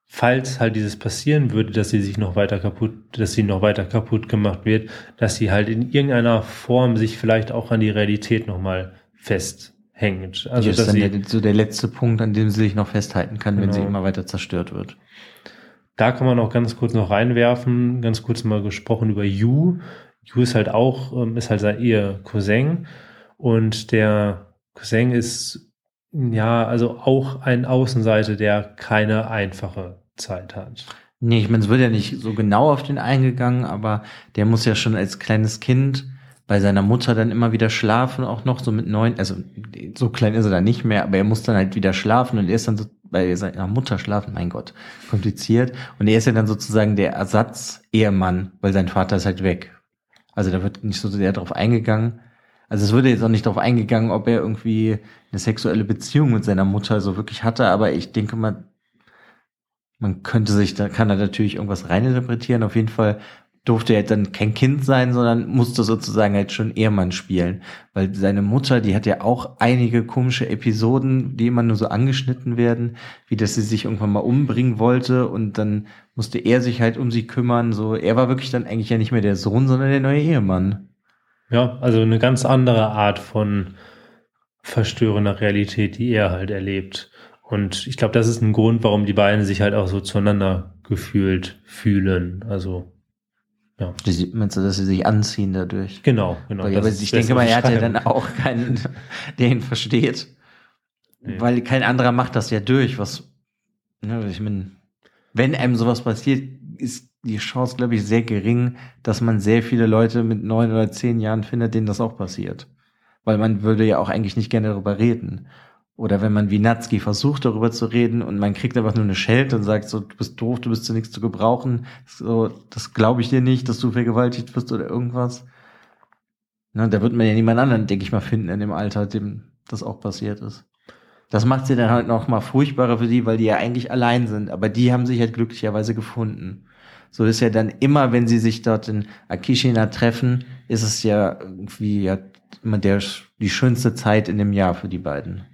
falls halt dieses passieren würde, dass sie sich noch weiter kaputt, dass sie noch weiter kaputt gemacht wird, dass sie halt in irgendeiner Form sich vielleicht auch an die Realität nochmal festhält. hängt.
Also das ist dann der, so der letzte Punkt, an dem sie sich noch festhalten kann, genau. wenn sie genau. immer weiter zerstört wird.
Da kann man auch ganz kurz noch reinwerfen, ganz kurz mal gesprochen über Yu. Yu ist halt auch, ähm, ist halt ihr Cousin und der Cousin ist ja, also auch ein Außenseiter, der keine einfache Zeit hat.
Nee, ich meine, es wird ja nicht so genau auf den eingegangen, aber der muss ja schon als kleines Kind bei seiner Mutter dann immer wieder schlafen, auch noch so mit neun, also so klein ist er dann nicht mehr, aber er muss dann halt wieder schlafen und er ist dann so bei seiner Mutter schlafen, mein Gott, kompliziert. Und er ist ja dann sozusagen der Ersatz-Ehemann, weil sein Vater ist halt weg. Also da wird nicht so sehr drauf eingegangen. Also es wurde jetzt auch nicht darauf eingegangen, ob er irgendwie eine sexuelle Beziehung mit seiner Mutter so wirklich hatte, aber ich denke mal, man könnte sich, da kann er natürlich irgendwas reininterpretieren. Auf jeden Fall durfte er dann kein Kind sein, sondern musste sozusagen halt schon Ehemann spielen. Weil seine Mutter, die hat ja auch einige komische Episoden, die immer nur so angeschnitten werden, wie dass sie sich irgendwann mal umbringen wollte und dann musste er sich halt um sie kümmern. So, er war wirklich dann eigentlich ja nicht mehr der Sohn, sondern der neue Ehemann.
Ja, also eine ganz andere Art von verstörender Realität, die er halt erlebt. Und ich glaube, das ist ein Grund, warum die beiden sich halt auch so zueinander gefühlt fühlen. Also,
ja. Meinst du, dass sie sich anziehen dadurch?
Genau, genau.
Weil, aber ich denke mal, er hat ja dann auch keinen, der ihn versteht. Nee. Weil kein anderer macht das ja durch, was, ne, ich meine, wenn einem sowas passiert, ist die Chance, glaube ich, sehr gering, dass man sehr viele Leute mit neun oder zehn Jahren findet, denen das auch passiert. Weil man würde ja auch eigentlich nicht gerne darüber reden. Oder wenn man wie Natski versucht, darüber zu reden und man kriegt einfach nur eine Schelte und sagt so, du bist doof, du bist zu nichts zu gebrauchen, so, das glaube ich dir nicht, dass du vergewaltigt wirst oder irgendwas. Na, da wird man ja niemand anderen, denke ich mal, finden in dem Alter, dem das auch passiert ist. Das macht sie dann halt noch mal furchtbarer für die, weil die ja eigentlich allein sind, aber die haben sich halt glücklicherweise gefunden. So ist ja dann immer, wenn sie sich dort in Akishina treffen, ist es ja irgendwie ja immer der, die schönste Zeit in dem Jahr für die beiden.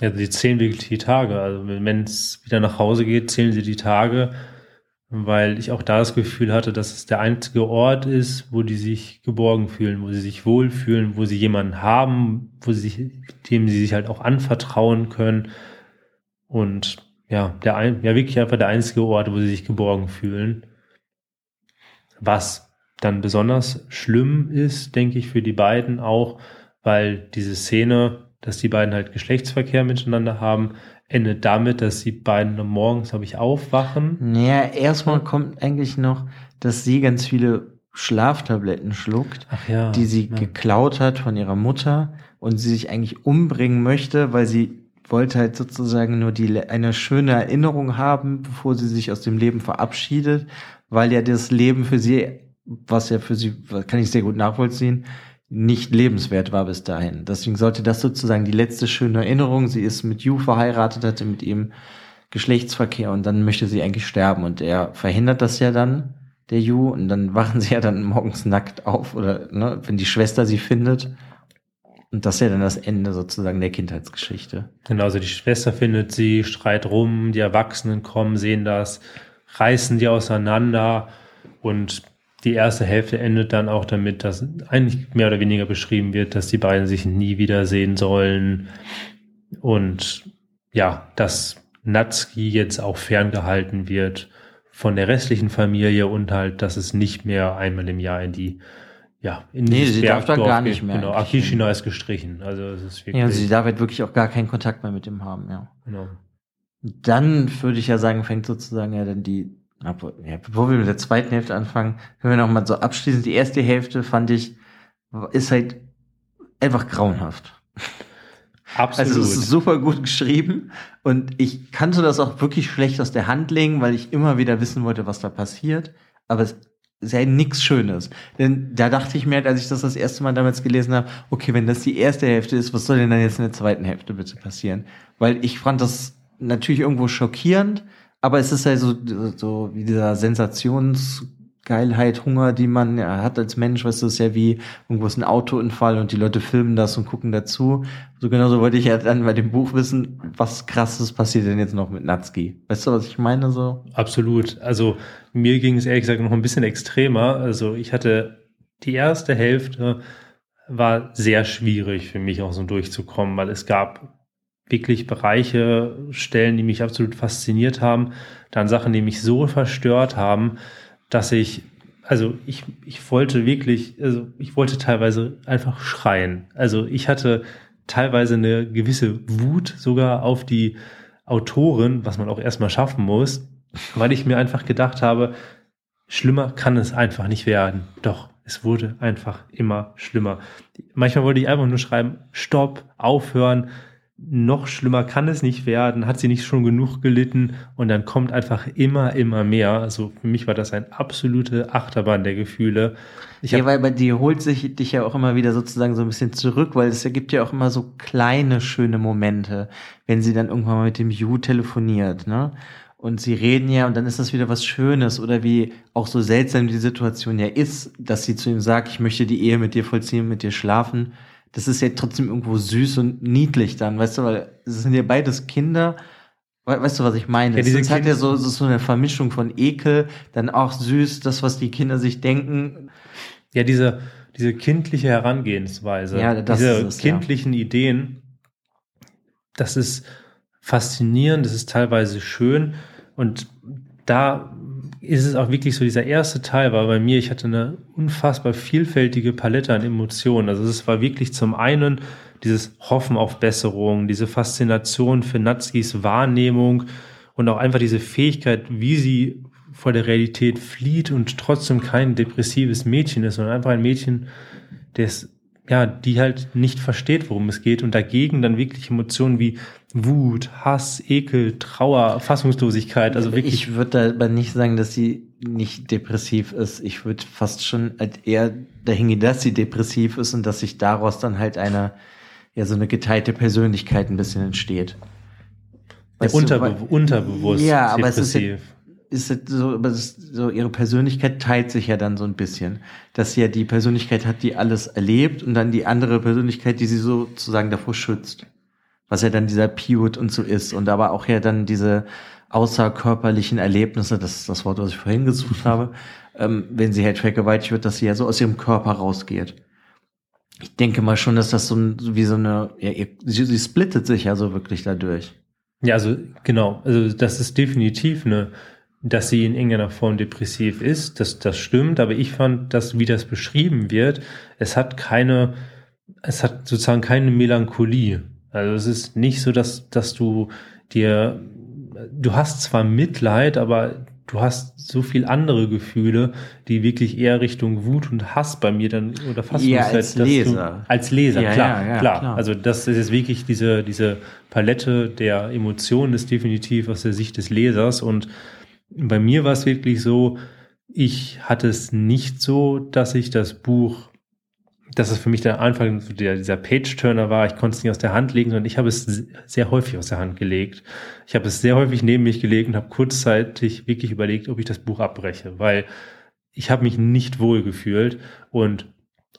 Ja, sie zählen wirklich die Tage. Also wenn es wieder nach Hause geht, zählen sie die Tage, weil ich auch da das Gefühl hatte, dass es der einzige Ort ist, wo die sich geborgen fühlen, wo sie sich wohlfühlen, wo sie jemanden haben, wo sie sich, dem sie sich halt auch anvertrauen können. Und ja, der ja wirklich einfach der einzige Ort, wo sie sich geborgen fühlen. Was dann besonders schlimm ist, denke ich, für die beiden auch, weil diese Szene, dass die beiden halt Geschlechtsverkehr miteinander haben, endet damit, dass die beiden morgens, habe ich, aufwachen.
Naja, erstmal kommt eigentlich noch, dass sie ganz viele Schlaftabletten schluckt,
ja,
die sie ja. geklaut hat von ihrer Mutter und sie sich eigentlich umbringen möchte, weil sie wollte halt sozusagen nur die eine schöne Erinnerung haben, bevor sie sich aus dem Leben verabschiedet, weil ja das Leben für sie, was ja für sie, kann ich sehr gut nachvollziehen, nicht lebenswert war bis dahin. Deswegen sollte das sozusagen die letzte schöne Erinnerung. Sie ist mit Yu verheiratet, hatte mit ihm Geschlechtsverkehr und dann möchte sie eigentlich sterben und er verhindert das ja dann, der Yu, und dann wachen sie ja dann morgens nackt auf oder ne, wenn die Schwester sie findet. Und das ist ja dann das Ende sozusagen der Kindheitsgeschichte.
Genau, also die Schwester findet sie, schreit rum, die Erwachsenen kommen, sehen das, reißen die auseinander und die erste Hälfte endet dann auch damit, dass eigentlich mehr oder weniger beschrieben wird, dass die beiden sich nie wiedersehen sollen und ja, dass Natsuki jetzt auch ferngehalten wird von der restlichen Familie und halt, dass es nicht mehr einmal im Jahr in die ja, in
nee, sie darf da gar nicht mehr.
Genau, Akishina ist gestrichen. Also es ist
wirklich. Ja, sie darf halt wirklich auch gar keinen Kontakt mehr mit ihm haben, ja. Genau. Dann würde ich ja sagen, fängt sozusagen ja dann die ja, bevor wir mit der zweiten Hälfte anfangen, können wir noch mal so abschließen. Die erste Hälfte fand ich, ist halt einfach grauenhaft. Absolut. Also es ist super gut geschrieben und ich kannte das auch wirklich schlecht aus der Hand legen, weil ich immer wieder wissen wollte, was da passiert. Aber es ist ja nichts Schönes. Denn da dachte ich mir, halt, als ich das das erste Mal damals gelesen habe, okay, wenn das die erste Hälfte ist, was soll denn dann jetzt in der zweiten Hälfte bitte passieren? Weil ich fand das natürlich irgendwo schockierend, aber es ist ja so, so wie dieser Sensationsgeilheit, Hunger, die man ja, hat als Mensch, weißt du, ist ja wie irgendwo ist ein Autounfall und die Leute filmen das und gucken dazu. So genauso wollte ich ja dann bei dem Buch wissen, was krasses passiert denn jetzt noch mit Natsuki. Weißt du, was ich meine so?
Absolut. Also mir ging es ehrlich gesagt noch ein bisschen extremer. Also ich hatte die erste Hälfte war sehr schwierig für mich auch so durchzukommen, weil es gab wirklich Bereiche, Stellen, die mich absolut fasziniert haben, dann Sachen, die mich so verstört haben, dass ich, also ich, ich wollte wirklich, also ich wollte teilweise einfach schreien. Also ich hatte teilweise eine gewisse Wut sogar auf die Autorin, was man auch erstmal schaffen muss, weil ich mir einfach gedacht habe, schlimmer kann es einfach nicht werden. Doch, es wurde einfach immer schlimmer. Manchmal wollte ich einfach nur schreiben, stopp, aufhören, noch schlimmer kann es nicht werden, hat sie nicht schon genug gelitten und dann kommt einfach immer, immer mehr. Also für mich war das ein absolute Achterbahn der Gefühle.
Ich ja, weil dir holt sich dich ja auch immer wieder sozusagen so ein bisschen zurück, weil es gibt ja auch immer so kleine, schöne Momente, wenn sie dann irgendwann mal mit dem Ju telefoniert, ne? Und sie reden ja und dann ist das wieder was Schönes oder wie auch so seltsam die Situation ja ist, dass sie zu ihm sagt, ich möchte die Ehe mit dir vollziehen, mit dir schlafen das ist ja trotzdem irgendwo süß und niedlich dann, weißt du, weil es sind ja beides Kinder. Weißt du, was ich meine? Ja, diese es hat ja so, so eine Vermischung von Ekel, dann auch süß, das, was die Kinder sich denken.
Ja, diese, diese kindliche Herangehensweise, ja, diese es, kindlichen ja. Ideen, das ist faszinierend, das ist teilweise schön und da ist es auch wirklich so, dieser erste Teil war bei mir, ich hatte eine unfassbar vielfältige Palette an Emotionen. Also es war wirklich zum einen dieses Hoffen auf Besserung, diese Faszination für Natskis Wahrnehmung und auch einfach diese Fähigkeit, wie sie vor der Realität flieht und trotzdem kein depressives Mädchen ist, sondern einfach ein Mädchen, das ja, die halt nicht versteht, worum es geht und dagegen dann wirklich Emotionen wie Wut, Hass, Ekel, Trauer, Fassungslosigkeit, also wirklich.
Ich würde aber nicht sagen, dass sie nicht depressiv ist. Ich würde fast schon halt eher dahin gehen, dass sie depressiv ist und dass sich daraus dann halt eine, ja, so eine geteilte Persönlichkeit ein bisschen entsteht.
Ja, unterbe du, unterbewusst.
Ja, aber depressiv. es ist ja, ist es so, so, ihre Persönlichkeit teilt sich ja dann so ein bisschen. Dass sie ja die Persönlichkeit hat, die alles erlebt und dann die andere Persönlichkeit, die sie sozusagen davor schützt. Was ja dann dieser Piot und so ist und aber auch ja dann diese außerkörperlichen Erlebnisse, das ist das Wort, was ich vorhin gesucht habe, ähm, wenn sie halt vergewaltigt wird, dass sie ja so aus ihrem Körper rausgeht. Ich denke mal schon, dass das so, wie so eine, ja, sie, sie splittet sich ja so wirklich dadurch.
Ja, also genau, also das ist definitiv eine dass sie in irgendeiner Form depressiv ist, das, das stimmt, aber ich fand, dass wie das beschrieben wird, es hat keine, es hat sozusagen keine Melancholie. Also es ist nicht so, dass, dass du dir, du hast zwar Mitleid, aber du hast so viel andere Gefühle, die wirklich eher Richtung Wut und Hass bei mir dann oder fast
ja, als Leser.
Du, als Leser, ja, klar, ja, ja, klar, klar. Also das ist jetzt wirklich diese, diese Palette der Emotionen ist definitiv aus der Sicht des Lesers und bei mir war es wirklich so, ich hatte es nicht so, dass ich das Buch, dass es für mich der Anfang dieser Page-Turner war, ich konnte es nicht aus der Hand legen, sondern ich habe es sehr häufig aus der Hand gelegt. Ich habe es sehr häufig neben mich gelegt und habe kurzzeitig wirklich überlegt, ob ich das Buch abbreche, weil ich habe mich nicht wohl gefühlt und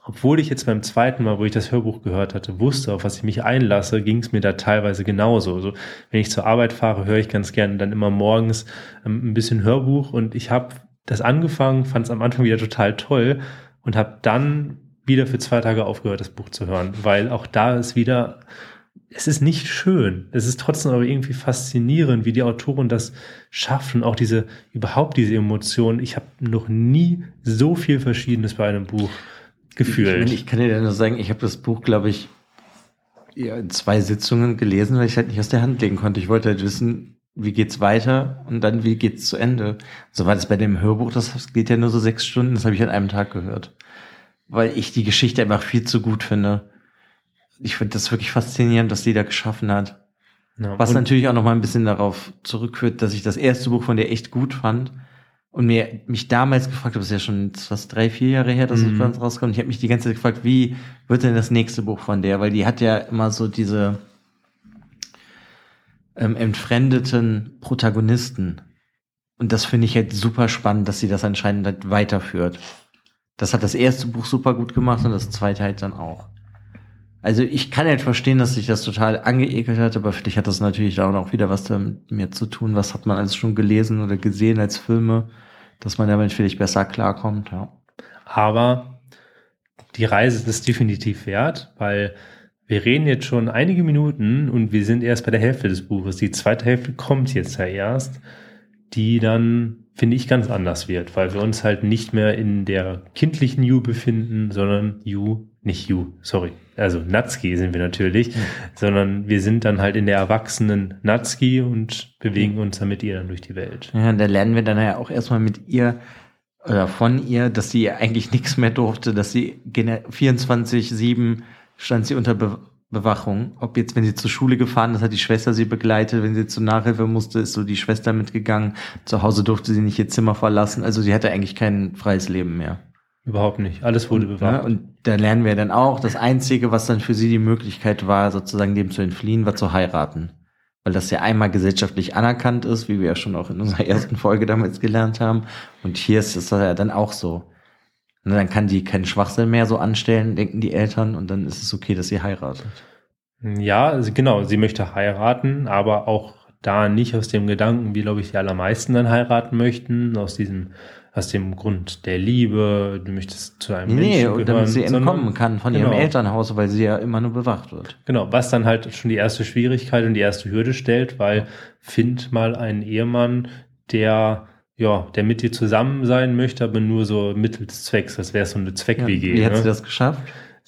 obwohl ich jetzt beim zweiten Mal, wo ich das Hörbuch gehört hatte, wusste, auf was ich mich einlasse, ging es mir da teilweise genauso. Also wenn ich zur Arbeit fahre, höre ich ganz gerne dann immer morgens ähm, ein bisschen Hörbuch und ich habe das angefangen, fand es am Anfang wieder total toll und habe dann wieder für zwei Tage aufgehört, das Buch zu hören, weil auch da ist wieder, es ist nicht schön. Es ist trotzdem aber irgendwie faszinierend, wie die Autoren das schaffen, auch diese, überhaupt diese Emotionen. Ich habe noch nie so viel Verschiedenes bei einem Buch gefühlt.
Ich, ich kann dir nur sagen, ich habe das Buch, glaube ich, ja, in zwei Sitzungen gelesen, weil ich halt nicht aus der Hand legen konnte. Ich wollte halt wissen, wie geht's weiter und dann wie geht's zu Ende. So war das bei dem Hörbuch, das geht ja nur so sechs Stunden, das habe ich an einem Tag gehört. Weil ich die Geschichte einfach viel zu gut finde. Ich finde das wirklich faszinierend, was die da geschaffen hat. Ja, was natürlich auch noch mal ein bisschen darauf zurückführt, dass ich das erste Buch von der echt gut fand und mir mich damals gefragt habe, das ist ja schon fast drei, vier Jahre her, dass mhm. es rauskommt. Ich habe mich die ganze Zeit gefragt, wie wird denn das nächste Buch von der? Weil die hat ja immer so diese ähm, entfremdeten Protagonisten. Und das finde ich halt super spannend, dass sie das anscheinend halt weiterführt. Das hat das erste Buch super gut gemacht und das zweite halt dann auch. Also ich kann halt verstehen, dass sich das total angeekelt hat, aber für dich hat das natürlich auch noch wieder was damit zu tun. Was hat man alles schon gelesen oder gesehen als Filme, dass man damit vielleicht besser klarkommt, ja.
Aber die Reise ist definitiv wert, weil wir reden jetzt schon einige Minuten und wir sind erst bei der Hälfte des Buches. Die zweite Hälfte kommt jetzt ja erst, die dann, finde ich, ganz anders wird, weil wir uns halt nicht mehr in der kindlichen Yu befinden, sondern Yu, nicht Yu, sorry, also Natsuki sind wir natürlich, mhm. sondern wir sind dann halt in der erwachsenen Natsuki und bewegen uns dann mit ihr dann durch die Welt.
Ja, da lernen wir dann ja auch erstmal mit ihr oder von ihr, dass sie eigentlich nichts mehr durfte, dass sie 24-7 stand sie unter Be Bewachung. Ob jetzt, wenn sie zur Schule gefahren ist, hat die Schwester sie begleitet. Wenn sie zur Nachhilfe musste, ist so die Schwester mitgegangen. Zu Hause durfte sie nicht ihr Zimmer verlassen. Also sie hatte eigentlich kein freies Leben mehr.
Überhaupt nicht. Alles wurde bewacht.
Ja, und da lernen wir dann auch, das Einzige, was dann für sie die Möglichkeit war, sozusagen dem zu entfliehen, war zu heiraten. Weil das ja einmal gesellschaftlich anerkannt ist, wie wir ja schon auch in unserer ersten Folge damals gelernt haben. Und hier ist es ja dann auch so. Und dann kann die keinen Schwachsinn mehr so anstellen, denken die Eltern, und dann ist es okay, dass sie heiratet.
Ja, genau, sie möchte heiraten, aber auch da nicht aus dem Gedanken, wie glaube ich die allermeisten dann heiraten möchten, aus diesem aus dem Grund der Liebe, du möchtest zu einem
nee, Menschen gehören. damit sie entkommen kann von genau. ihrem Elternhaus, weil sie ja immer nur bewacht wird.
Genau, was dann halt schon die erste Schwierigkeit und die erste Hürde stellt, weil find mal einen Ehemann, der ja, der mit dir zusammen sein möchte, aber nur so mittels Zwecks. Das wäre so eine Zweck-WG.
Ja, wie hat ne? sie das geschafft?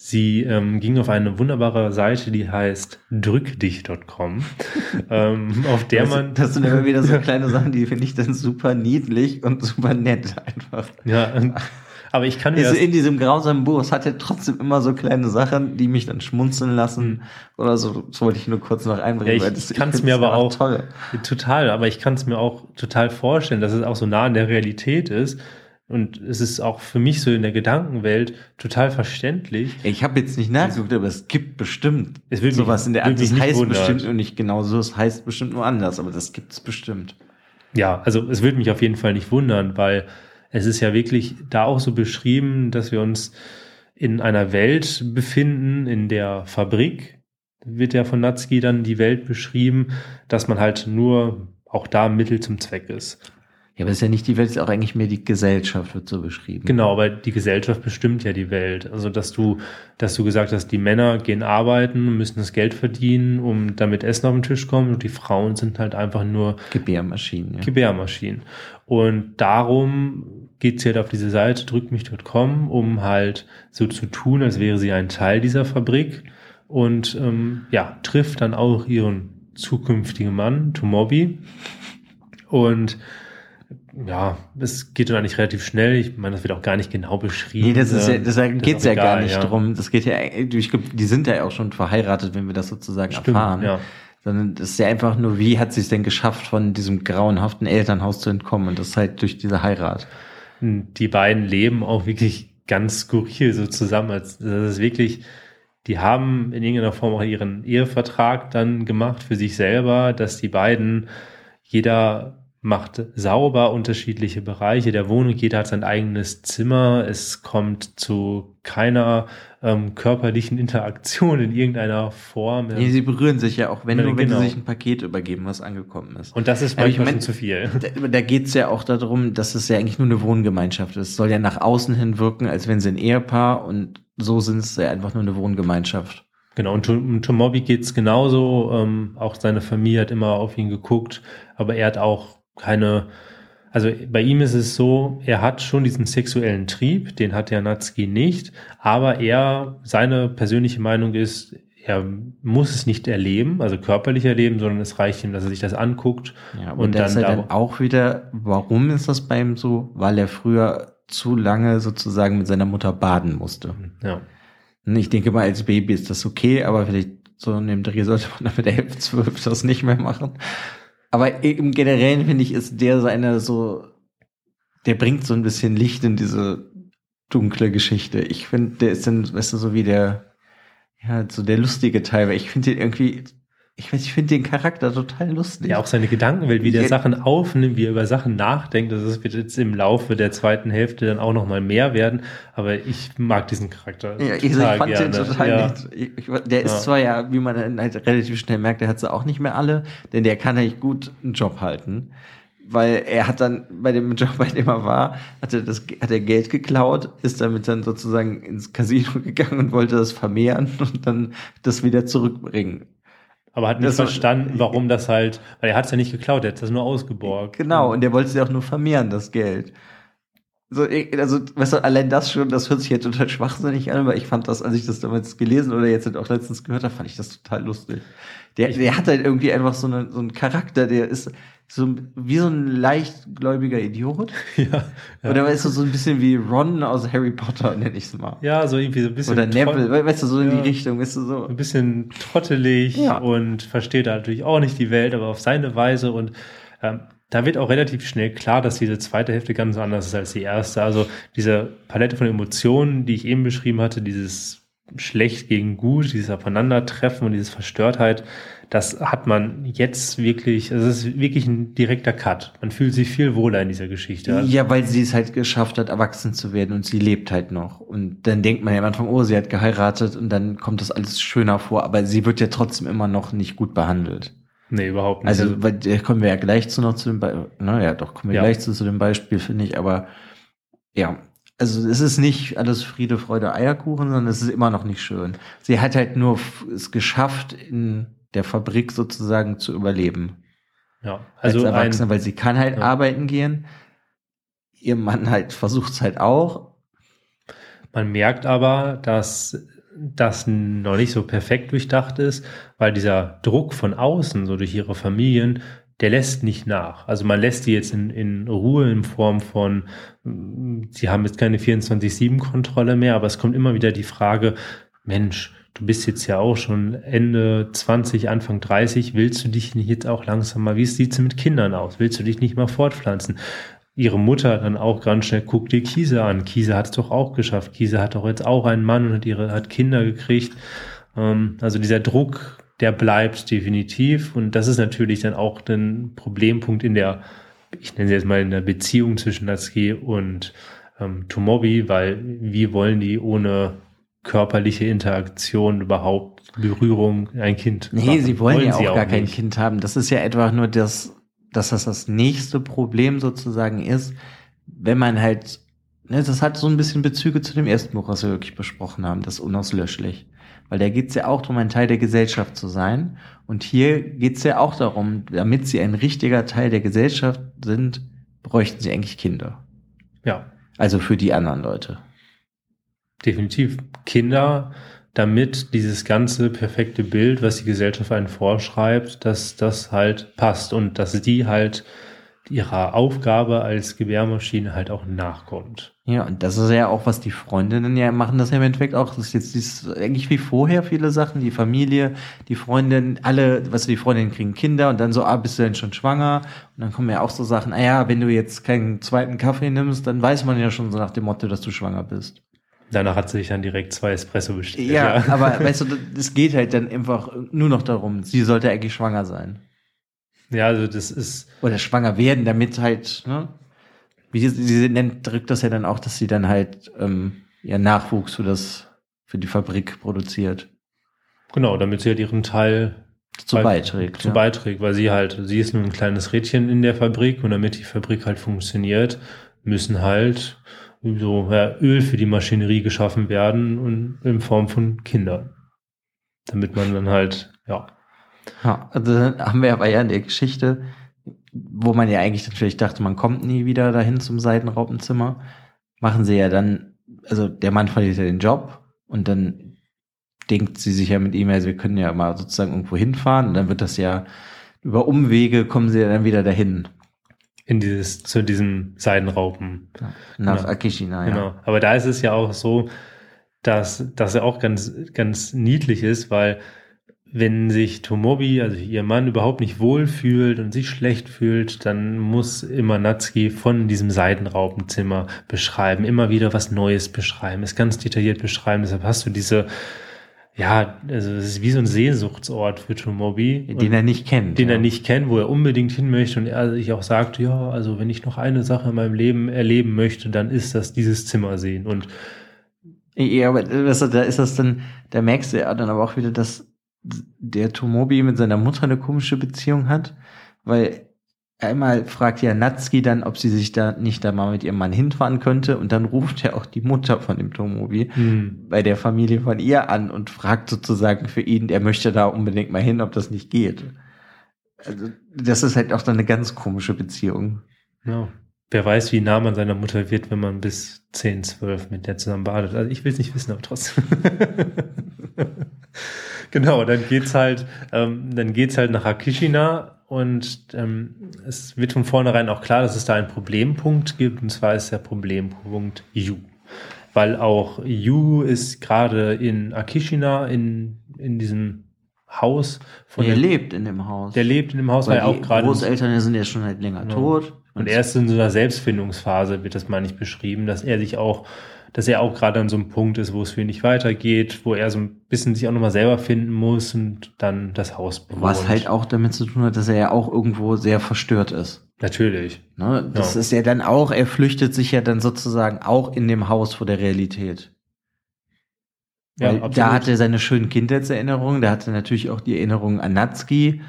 Sie ähm, ging auf eine wunderbare Seite, die heißt drückdich.com, ähm, auf der man.
Das sind immer wieder so kleine Sachen, die finde ich dann super niedlich und super nett einfach.
Ja, aber ich kann mir
also in diesem grausamen Buch, es hat ja trotzdem immer so kleine Sachen, die mich dann schmunzeln lassen oder so. Das wollte ich nur kurz noch einbringen.
Ja, ich kann es mir aber auch toll. total, aber ich kann es mir auch total vorstellen, dass es auch so nah an der Realität ist und es ist auch für mich so in der Gedankenwelt total verständlich.
Ich habe jetzt nicht nachgeguckt, aber es gibt bestimmt es will sowas mich, in der Art. Das heißt wundert. bestimmt und nicht genau so, es heißt bestimmt nur anders, aber das gibt es bestimmt.
Ja, also es würde mich auf jeden Fall nicht wundern, weil es ist ja wirklich da auch so beschrieben, dass wir uns in einer Welt befinden, in der Fabrik wird ja von Natsuki dann die Welt beschrieben, dass man halt nur auch da Mittel zum Zweck ist.
Ja, aber es ist ja nicht die Welt, es ist auch eigentlich mehr die Gesellschaft, wird so beschrieben.
Genau, aber die Gesellschaft bestimmt ja die Welt. Also, dass du, dass du gesagt hast, die Männer gehen arbeiten, müssen das Geld verdienen, um damit Essen auf den Tisch kommen und die Frauen sind halt einfach nur
Gebärmaschinen.
Ja. Gebärmaschinen. Und darum geht sie halt auf diese Seite drückmich.com, um halt so zu tun, als wäre sie ein Teil dieser Fabrik und ähm, ja, trifft dann auch ihren zukünftigen Mann, Tomobi. Und ja, es geht dann eigentlich relativ schnell. Ich meine, das wird auch gar nicht genau beschrieben. Nee,
das ist ja, das geht es ja egal, gar nicht ja. drum. Das geht ja, ich glaube, die sind ja auch schon verheiratet, wenn wir das sozusagen Stimmt, erfahren. Ja. Sondern es ist ja einfach nur, wie hat sie es denn geschafft, von diesem grauenhaften Elternhaus zu entkommen? Und das halt durch diese Heirat.
Die beiden leben auch wirklich ganz skurril so zusammen. Das ist wirklich, die haben in irgendeiner Form auch ihren Ehevertrag dann gemacht für sich selber, dass die beiden jeder macht sauber unterschiedliche Bereiche der Wohnung. Jeder hat sein eigenes Zimmer. Es kommt zu keiner ähm, körperlichen Interaktion in irgendeiner Form.
Nee, sie berühren sich ja auch, wenn nur, wenn genau. sie sich ein Paket übergeben, was angekommen ist.
Und das ist manchmal schon zu viel.
Da, da geht es ja auch darum, dass es ja eigentlich nur eine Wohngemeinschaft ist. Es soll ja nach außen hin wirken, als wenn sie ein Ehepaar und so sind es ja einfach nur eine Wohngemeinschaft.
Genau, und um Tomobi geht's genauso. Ähm, auch seine Familie hat immer auf ihn geguckt, aber er hat auch keine, also bei ihm ist es so, er hat schon diesen sexuellen Trieb, den hat der Natsuki nicht, aber er, seine persönliche Meinung ist, er muss es nicht erleben, also körperlich erleben, sondern es reicht ihm, dass er sich das anguckt.
Ja, und, und dann, er dann auch wieder, warum ist das bei ihm so? Weil er früher zu lange sozusagen mit seiner Mutter baden musste.
Ja.
Ich denke mal, als Baby ist das okay, aber vielleicht so in dem Dreh sollte man damit elf, zwölf das nicht mehr machen. Aber im Generellen finde ich, ist der seine so, der bringt so ein bisschen Licht in diese dunkle Geschichte. Ich finde, der ist dann, weißt du, so wie der, ja, so der lustige Teil, weil ich finde den irgendwie ich weiß, ich finde den Charakter total lustig.
Ja, auch seine Gedankenwelt, wie der ja. Sachen aufnimmt, wie er über Sachen nachdenkt. Das wird jetzt im Laufe der zweiten Hälfte dann auch noch mal mehr werden. Aber ich mag diesen Charakter
ja, ich, total ich fand gerne. den total ja. Ich, ich, der ist ja. zwar ja, wie man halt relativ schnell merkt, der hat sie auch nicht mehr alle, denn der kann eigentlich gut einen Job halten. weil er hat dann bei dem Job, bei dem er war, hat er das, hat er Geld geklaut, ist damit dann sozusagen ins Casino gegangen und wollte das vermehren und dann das wieder zurückbringen.
Aber hat nicht
Das war-
verstanden, warum das halt, weil er hat es ja nicht geklaut, er hat das nur ausgeborgt.
Genau, und er wollte es ja auch nur vermehren, das Geld. So, also, weißt du, allein das schon, das hört sich jetzt total schwachsinnig an, weil ich fand das, als ich das damals gelesen oder jetzt auch letztens gehört habe, fand ich das total lustig. Der, der hat halt irgendwie einfach so, eine, so einen Charakter, der ist so wie so ein leichtgläubiger Idiot.
Ja, ja.
Oder weißt du, so ein bisschen wie Ron aus Harry Potter, nenn ich es mal.
ja, so irgendwie so ein bisschen.
Oder Neville, weißt du, so in
Ja.
die Richtung, weißt du, so.
Ein bisschen trottelig
Ja.
und versteht natürlich auch nicht die Welt, aber auf seine Weise. Und ähm, da wird auch relativ schnell klar, dass diese zweite Hälfte ganz anders ist als die erste. Also diese Palette von Emotionen, die ich eben beschrieben hatte, dieses schlecht gegen gut, dieses Aufeinandertreffen und dieses Verstörtheit, das hat man jetzt wirklich, es ist wirklich ein direkter Cut. Man fühlt sich viel wohler in dieser Geschichte. Also
Ja, weil sie es halt geschafft hat, erwachsen zu werden und sie lebt halt noch. Und dann denkt man ja am Anfang, oh, sie hat geheiratet und dann kommt das alles schöner vor, aber sie wird ja trotzdem immer noch nicht gut behandelt.
Nee, überhaupt nicht.
Also, weil, da kommen wir ja gleich zu noch zu dem Beispiel, naja, doch, kommen wir
Ja.
gleich zu, zu dem Beispiel, finde ich, aber ja. Also es ist nicht alles Friede, Freude, Eierkuchen, sondern es ist immer noch nicht schön. Sie hat halt nur es geschafft, in der Fabrik sozusagen zu überleben
ja,
als
also
Erwachsene,
ein,
weil sie kann halt
Ja.
arbeiten gehen. Ihr Mann halt versucht es halt auch.
Man merkt aber, dass das noch nicht so perfekt durchdacht ist, weil dieser Druck von außen, so durch ihre Familien, der lässt nicht nach. Also man lässt die jetzt in, in Ruhe in Form von, mm, sie haben jetzt keine 24-7-Kontrolle mehr, aber es kommt immer wieder die Frage, Mensch, du bist jetzt ja auch schon Ende 20, Anfang 30, willst du dich nicht jetzt auch langsam mal, wie sieht's denn mit Kindern aus? Willst du dich nicht mal fortpflanzen? Ihre Mutter dann auch ganz schnell, guck dir Kiese an. Kiese hat es doch auch geschafft. Kiese hat doch jetzt auch einen Mann und hat ihre, hat Kinder gekriegt. Ähm, also dieser Druck, der bleibt definitiv. Und das ist natürlich dann auch ein Problempunkt in der, ich nenne sie jetzt mal in der Beziehung zwischen Natsuki und ähm, Tomobi, weil wie wollen die ohne körperliche Interaktion überhaupt Berührung ein Kind
Nee,
machen?
sie wollen, ja auch gar kein
nicht.
Kind haben. Das ist ja einfach nur das, dass das das nächste Problem sozusagen ist, wenn man halt, ne, das hat so ein bisschen Bezüge zu dem ersten Buch, was wir wirklich besprochen haben, das Unauslöschlich. Weil da geht's ja auch darum, ein Teil der Gesellschaft zu sein. Und hier geht's ja auch darum, damit sie ein richtiger Teil der Gesellschaft sind, bräuchten sie eigentlich Kinder.
Ja,
Also für die anderen Leute.
definitiv Kinder, damit dieses ganze perfekte Bild, was die Gesellschaft einen vorschreibt, dass das halt passt und dass die halt ihrer Aufgabe als Gebärmaschine halt auch nachkommt.
Ja, und das ist ja auch, was die Freundinnen ja machen, das ja im Endeffekt auch. Das ist jetzt dieses, eigentlich wie vorher viele Sachen, die Familie, die Freundin, alle, was die Freundinnen kriegen Kinder und dann so, ah, bist du denn schon schwanger? Und dann kommen ja auch so Sachen, ah ja, wenn du jetzt keinen zweiten Kaffee nimmst, dann weiß man ja schon so nach dem Motto, dass du schwanger bist.
Danach hat sie sich dann direkt zwei Espresso bestellt.
Ja, aber weißt du, es geht halt dann einfach nur noch darum, sie sollte eigentlich schwanger sein.
ja, also das ist,
Oder schwanger werden, damit halt, ne? Wie sie, sie nennt, drückt das ja dann auch, dass sie dann halt ähm, ihren Nachwuchs für das, für die Fabrik produziert.
genau, damit sie halt ihren Teil
Zu
Weil-
beiträgt.
zu
ja.
beiträgt, weil sie halt, sie ist nur ein kleines Rädchen in der Fabrik und damit die Fabrik halt funktioniert, müssen halt so ja, Öl für die Maschinerie geschaffen werden und in Form von Kindern. Damit man dann halt, ja,
Ja, also haben wir aber ja in der Geschichte, wo man ja eigentlich natürlich dachte, man kommt nie wieder dahin zum Seitenraupenzimmer, machen sie ja dann, also der Mann verliert ja den Job und dann denkt sie sich ja mit ihm, also wir können ja mal sozusagen irgendwo hinfahren und dann wird das ja über Umwege kommen sie ja dann wieder dahin
in dieses, zu diesem Seidenraupen.
nach
Genau.
Akishina. Ja.
Genau. Aber da ist es ja auch so, dass, dass er auch ganz, ganz niedlich ist, weil wenn sich Tomobi, also ihr Mann, überhaupt nicht wohlfühlt und sich schlecht fühlt, dann muss immer Natsuki von diesem Seidenraupenzimmer beschreiben, immer wieder was Neues beschreiben, es ganz detailliert beschreiben. Deshalb hast du diese, ja, also es ist wie so ein Sehnsuchtsort für Tomobi.
Den er nicht kennt.
den
ja.
er nicht kennt, wo er unbedingt hin möchte und er sich auch sagt, ja, also wenn ich noch eine Sache in meinem Leben erleben möchte, dann ist das dieses Zimmer sehen. Und
Ja, aber weißt du, da ist das dann, da merkst du ja dann aber auch wieder, dass der Tomobi mit seiner Mutter eine komische Beziehung hat, weil, einmal fragt ja Natsuki dann, ob sie sich da nicht da mal mit ihrem Mann hinfahren könnte und dann ruft ja auch die Mutter von dem Tomobi
Hm.
bei der Familie von ihr an und fragt sozusagen für ihn, der möchte da unbedingt mal hin, ob das nicht geht. Also, das ist halt auch dann eine ganz komische Beziehung.
Ja. Wer weiß, wie nah man seiner Mutter wird, wenn man bis 10, 12 mit der zusammen badet. Also ich will es nicht wissen, aber trotzdem. genau, dann geht's halt, ähm, dann geht's halt nach Akishina und ähm, es wird von vornherein auch klar, dass es da einen Problempunkt gibt, und zwar ist der Problempunkt Yu. Weil auch Yu ist gerade in Akishina, in, in diesem Haus von
der lebt in dem Haus.
der lebt in dem Haus, weil
Weil
auch
die
gerade
Großeltern sind ja schon halt länger
Ja.
tot.
Und er ist in so einer Selbstfindungsphase, wird das mal nicht beschrieben, dass er sich auch, dass er auch gerade an so einem Punkt ist, wo es für ihn nicht weitergeht, wo er so ein bisschen sich auch nochmal selber finden muss und dann das Haus bewohnt.
Was halt auch damit zu tun hat, dass er ja auch irgendwo sehr verstört ist.
Natürlich.
Ne? Das
Ja.
ist ja dann auch, er flüchtet sich ja dann sozusagen auch in dem Haus vor der Realität.
Absolut.
da hat er seine schönen Kindheitserinnerungen, da hat er natürlich auch die Erinnerungen an Natsuki.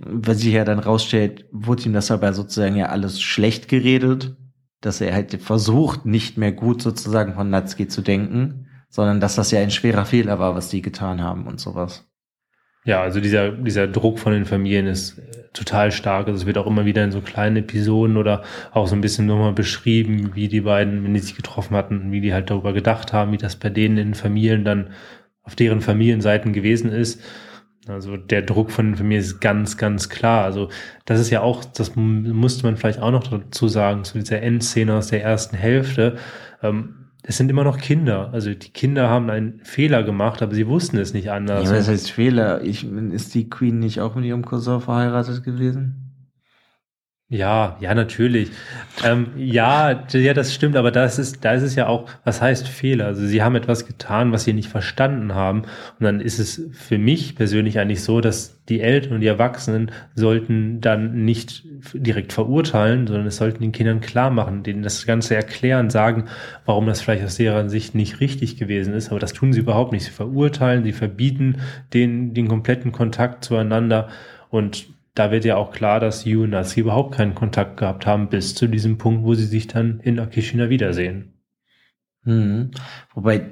Was sich ja dann rausstellt, wurde ihm das aber sozusagen ja alles schlecht geredet, dass er halt versucht, nicht mehr gut sozusagen von Natsuki zu denken, sondern dass das ja ein schwerer Fehler war, was die getan haben und sowas.
Ja, also dieser, dieser Druck von den Familien ist äh, total stark. Also es wird auch immer wieder in so kleinen Episoden oder auch so ein bisschen nochmal beschrieben, wie die beiden, wenn die sich getroffen hatten, wie die halt darüber gedacht haben, wie das bei denen in den Familien dann auf deren Familienseiten gewesen ist. Also der Druck von den Familien ist ganz, ganz klar. Also das ist ja auch, das musste man vielleicht auch noch dazu sagen, zu dieser Endszene aus der ersten Hälfte. Ähm, es sind immer noch Kinder. Also die Kinder haben einen Fehler gemacht, aber sie wussten es nicht anders.
ja, das heißt Fehler. Ich, ist die Queen nicht auch mit ihrem Cousin verheiratet gewesen?
Ja, ja, natürlich. Ähm, ja, ja, das stimmt, aber das ist, da ist es ja auch, was heißt Fehler? Also sie haben etwas getan, was sie nicht verstanden haben. Und dann ist es für mich persönlich eigentlich so, dass die Eltern und die Erwachsenen sollten dann nicht direkt verurteilen, sondern es sollten den Kindern klar machen, denen das Ganze erklären, sagen, warum das vielleicht aus deren Sicht nicht richtig gewesen ist. Aber das tun sie überhaupt nicht. Sie verurteilen, sie verbieten den, den kompletten Kontakt zueinander und da wird ja auch klar, dass Yu und Natsuki überhaupt keinen Kontakt gehabt haben, bis zu diesem Punkt, wo sie sich dann in Akishina wiedersehen.
Mhm. Wobei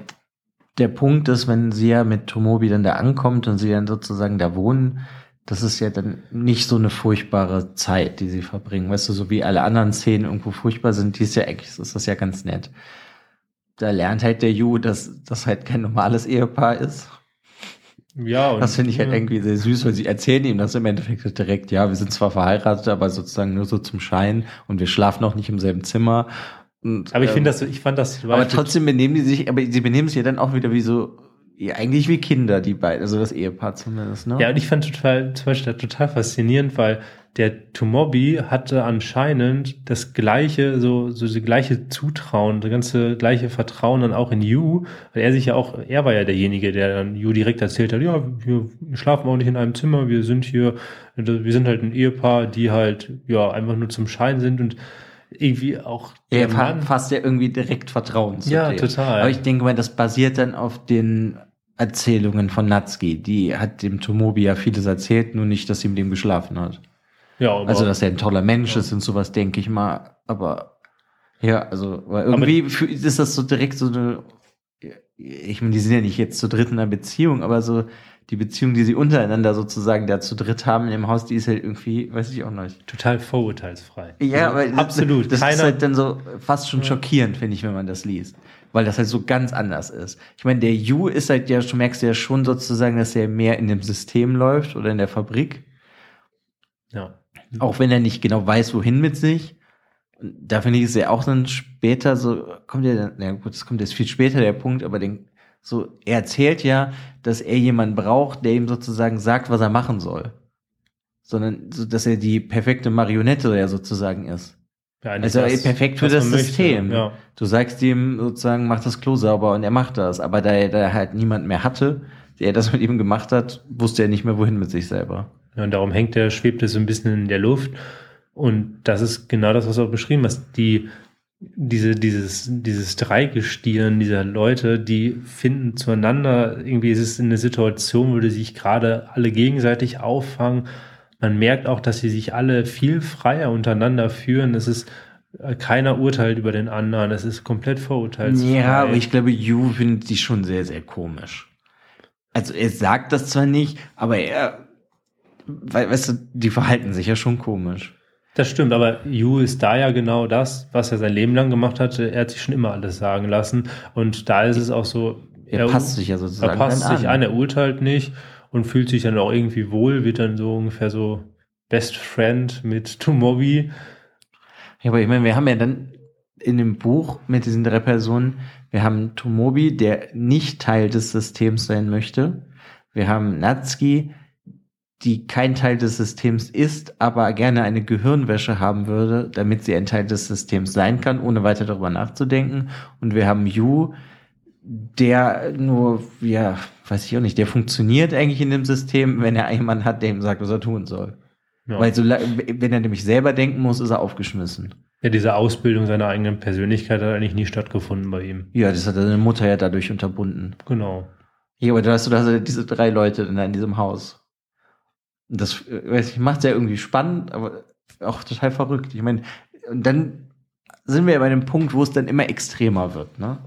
der Punkt ist, wenn sie ja mit Tomobi dann da ankommt und sie dann sozusagen da wohnen, das ist ja dann nicht so eine furchtbare Zeit, die sie verbringen. Weißt du, so wie alle anderen Szenen irgendwo furchtbar sind, die ist ja eigentlich, ist das ja ganz nett. Da lernt halt der Yu, dass das halt kein normales Ehepaar ist.
Ja, und
Das finde ich halt irgendwie sehr süß, weil sie erzählen ihm das im Endeffekt direkt, ja, wir sind zwar verheiratet, aber sozusagen nur so zum Schein und wir schlafen auch nicht im selben Zimmer. Und,
Aber ich
ähm,
finde das, ich fand das,
aber trotzdem benehmen die sich, aber sie benehmen sich ja dann auch wieder wie so, ja, eigentlich wie Kinder, die beiden, also das Ehepaar zumindest, ne?
Ja, und ich fand total, zum Beispiel total faszinierend, weil der Tomobi hatte anscheinend das gleiche, so, so die gleiche Zutrauen, das ganze gleiche Vertrauen dann auch in Yu, weil er sich ja auch, er war ja derjenige, der dann Yu direkt erzählt hat, ja, wir schlafen auch nicht in einem Zimmer, wir sind hier, wir sind halt ein Ehepaar, die halt, ja, einfach nur zum Schein sind und irgendwie auch
er fasst ja irgendwie direkt Vertrauen zu
Ja,
dem.
total.
Aber ich denke mal, das basiert dann auf den Erzählungen von Natsuki. Die hat dem Tomobi ja vieles erzählt, nur nicht, dass sie mit ihm geschlafen hat.
Ja, aber,
Also, dass er ein toller Mensch ist und sowas, denke ich mal. Aber ja, also, weil irgendwie fü- ist das so direkt so eine. Ich meine, die sind ja nicht jetzt zu dritt in einer Beziehung, aber so die Beziehung, die sie untereinander sozusagen da zu dritt haben in dem Haus, die ist halt irgendwie, weiß ich auch nicht.
total vorurteilsfrei.
Ja, aber das-
absolut.
Das ist
Keiner,
halt dann so fast schon schockierend, finde ich, wenn man das liest. Weil das halt so ganz anders ist. Ich meine, der Yu ist halt ja, du merkst ja schon sozusagen, dass er mehr in dem System läuft oder in der Fabrik.
ja.
Auch wenn er nicht genau weiß, wohin mit sich. Und da finde ich es ja auch dann später so, kommt ja dann, na gut, das kommt jetzt viel später der Punkt, aber den, so, er erzählt ja, dass er jemanden braucht, der ihm sozusagen sagt, was er machen soll. Sondern, so, dass er die perfekte Marionette ja sozusagen ist.
Ja,
Also
das,
perfekt für das
man möchte.
System.
Ja.
Du sagst ihm sozusagen, mach das Klo sauber und er macht das. Aber da er da halt niemand mehr hatte, der das mit ihm gemacht hat, wusste er nicht mehr, wohin mit sich selber.
Und darum hängt er, schwebt es so ein bisschen in der Luft. Und das ist genau das, was du auch beschrieben hast. Die, diese, dieses, dieses Dreigestirn dieser Leute, die finden zueinander, irgendwie ist es eine Situation, wo die sich gerade alle gegenseitig auffangen. man merkt auch, dass sie sich alle viel freier untereinander führen. Es ist äh, keiner urteilt über den anderen. Es ist komplett verurteilsfrei.
Ja, aber ich glaube, Yu findet die schon sehr, sehr komisch. Also er sagt das zwar nicht, aber er, weißt du, die verhalten sich ja schon komisch.
Das stimmt, aber Yu ist da ja genau das, was er sein Leben lang gemacht hatte. Er hat sich schon immer alles sagen lassen. Und da ist es auch so.
Er, er passt sich ja sozusagen.
Er passt sich an. an, er urteilt nicht und fühlt sich dann auch irgendwie wohl, wird dann so ungefähr so Best Friend mit Tomobi.
Ja, aber ich meine, wir haben ja dann in dem Buch mit diesen drei Personen, wir haben Tomobi, der nicht Teil des Systems sein möchte. Wir haben Natsuki, die kein Teil des Systems ist, aber gerne eine Gehirnwäsche haben würde, damit sie ein Teil des Systems sein kann, ohne weiter darüber nachzudenken. Und wir haben Yu, der nur, ja, weiß ich auch nicht, der funktioniert eigentlich in dem System, wenn er jemanden hat, der ihm sagt, was er tun soll. Ja. Weil so, wenn er nämlich selber denken muss, ist er aufgeschmissen.
Ja, diese Ausbildung seiner eigenen Persönlichkeit hat eigentlich nie stattgefunden bei ihm.
Ja, das hat seine Mutter ja dadurch unterbunden.
Genau.
Ja, aber du hast, du hast diese drei Leute in diesem Haus. Das weiß ich, macht ja irgendwie spannend, aber auch total verrückt. Ich meine, und dann sind wir ja bei dem Punkt, wo es dann immer extremer wird, ne?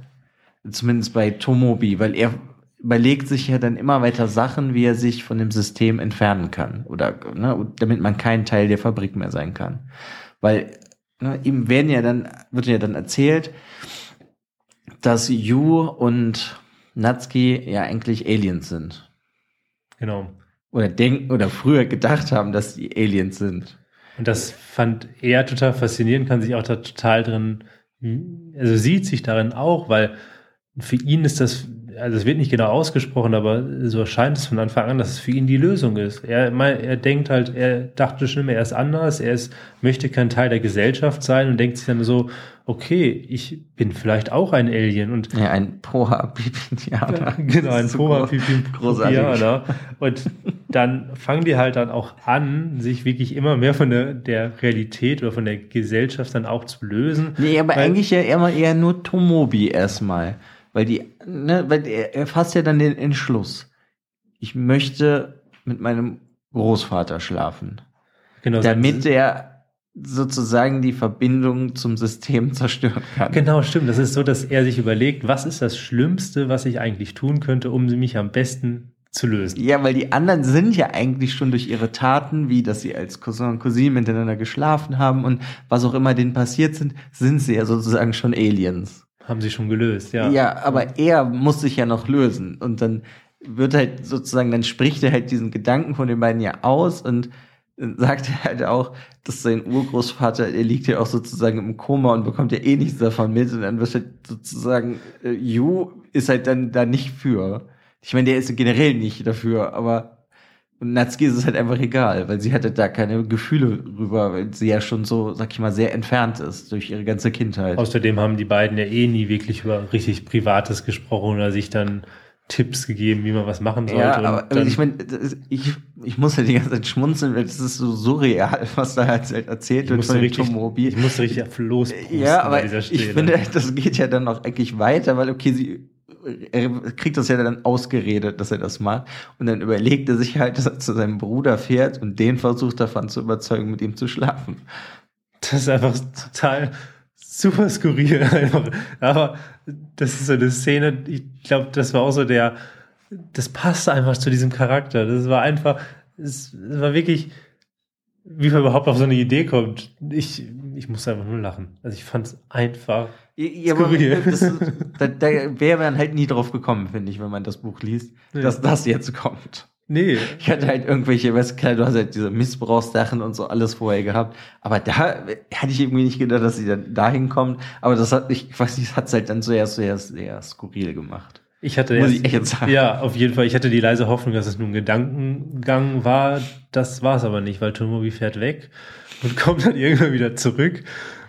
Zumindest bei Tomobi, weil er überlegt sich ja dann immer weiter Sachen, wie er sich von dem System entfernen kann. Oder ne, damit man kein Teil der Fabrik mehr sein kann. Weil ne, ihm werden ja dann, wird ja dann erzählt, dass Yu und Natsuki ja eigentlich Aliens sind.
Genau
oder denken oder früher gedacht haben, dass die Aliens sind.
Und das fand er total faszinierend, kann sich auch da total drin, also sieht sich darin auch, weil für ihn ist das, also es wird nicht genau ausgesprochen, aber so erscheint es von Anfang an, dass es für ihn die Lösung ist. Er, er denkt halt, er dachte schon immer, er ist anders, er ist, möchte kein Teil der Gesellschaft sein und denkt sich dann so, okay, ich bin vielleicht auch ein Alien und
ja, ein Poha Pipianer.
Genau, ein Poha Pipianer. Und dann fangen die halt dann auch an, sich wirklich immer mehr von der, der Realität oder von der Gesellschaft dann auch zu lösen.
Nee, aber eigentlich ja immer eher nur Tomobi erstmal. Weil die, ne, weil er, er fasst ja dann den Entschluss. Ich möchte mit meinem Großvater schlafen. Genau. Damit er sozusagen die Verbindung zum System zerstören kann.
Genau, stimmt. Das ist so, dass er sich überlegt, was ist das Schlimmste, was ich eigentlich tun könnte, um mich am besten zu lösen.
Ja, weil die anderen sind ja eigentlich schon durch ihre Taten, wie dass sie als Cousin und Cousine miteinander geschlafen haben und was auch immer denen passiert sind, sind sie ja sozusagen schon Aliens.
Haben sie schon gelöst, ja.
Ja, aber er muss sich ja noch lösen und dann wird halt sozusagen, dann spricht er halt diesen Gedanken von den beiden ja aus und sagt er halt auch, dass sein Urgroßvater, er liegt ja auch sozusagen im Koma und bekommt ja eh nichts davon mit und dann wird halt sozusagen, äh, Yu ist halt dann da nicht für. Ich meine, der ist generell nicht dafür, aber Natsuki ist es halt einfach egal, weil sie hatte da keine Gefühle rüber, weil sie ja schon so, sag ich mal, sehr entfernt ist durch ihre ganze Kindheit.
Außerdem haben die beiden ja eh nie wirklich über richtig Privates gesprochen oder sich dann Tipps gegeben, wie man was machen sollte. Ja,
aber ich meine, ich, ich muss ja die ganze Zeit schmunzeln, weil das ist so surreal, was da halt erzählt wird von
richtig, Tomobi. Ich musste richtig los.
Ja, aber ich finde, das geht ja dann noch eigentlich weiter, weil okay, sie er kriegt das ja dann ausgeredet, dass er das macht. Und dann überlegt er sich halt, dass er zu seinem Bruder fährt und den versucht davon zu überzeugen, mit ihm zu schlafen.
Das ist einfach total super skurril. Aber das ist so eine Szene, ich glaube, das war auch so der, das passte einfach zu diesem Charakter. Das war einfach, es war wirklich, wie man überhaupt auf so eine Idee kommt. Ich, ich musste einfach nur lachen. Also ich fand es einfach ja, skurril.
Das, da, da wäre man halt nie drauf gekommen, finde ich, wenn man das Buch liest, ja. dass das jetzt kommt.
Nee.
Ich hatte halt irgendwelche, weißt du, du hast halt diese Missbrauchssachen und so alles vorher gehabt. Aber da hatte ich irgendwie nicht gedacht, dass sie dann dahin kommt. Aber das hat, ich weiß nicht, das hat es halt dann sehr, sehr, sehr skurril gemacht.
Ich hatte Muss ich echt sagen. Ja, auf jeden Fall. Ich hatte die leise Hoffnung, dass es nur ein Gedankengang war. Das war es aber nicht, weil Tomobi fährt weg und kommt dann irgendwann wieder zurück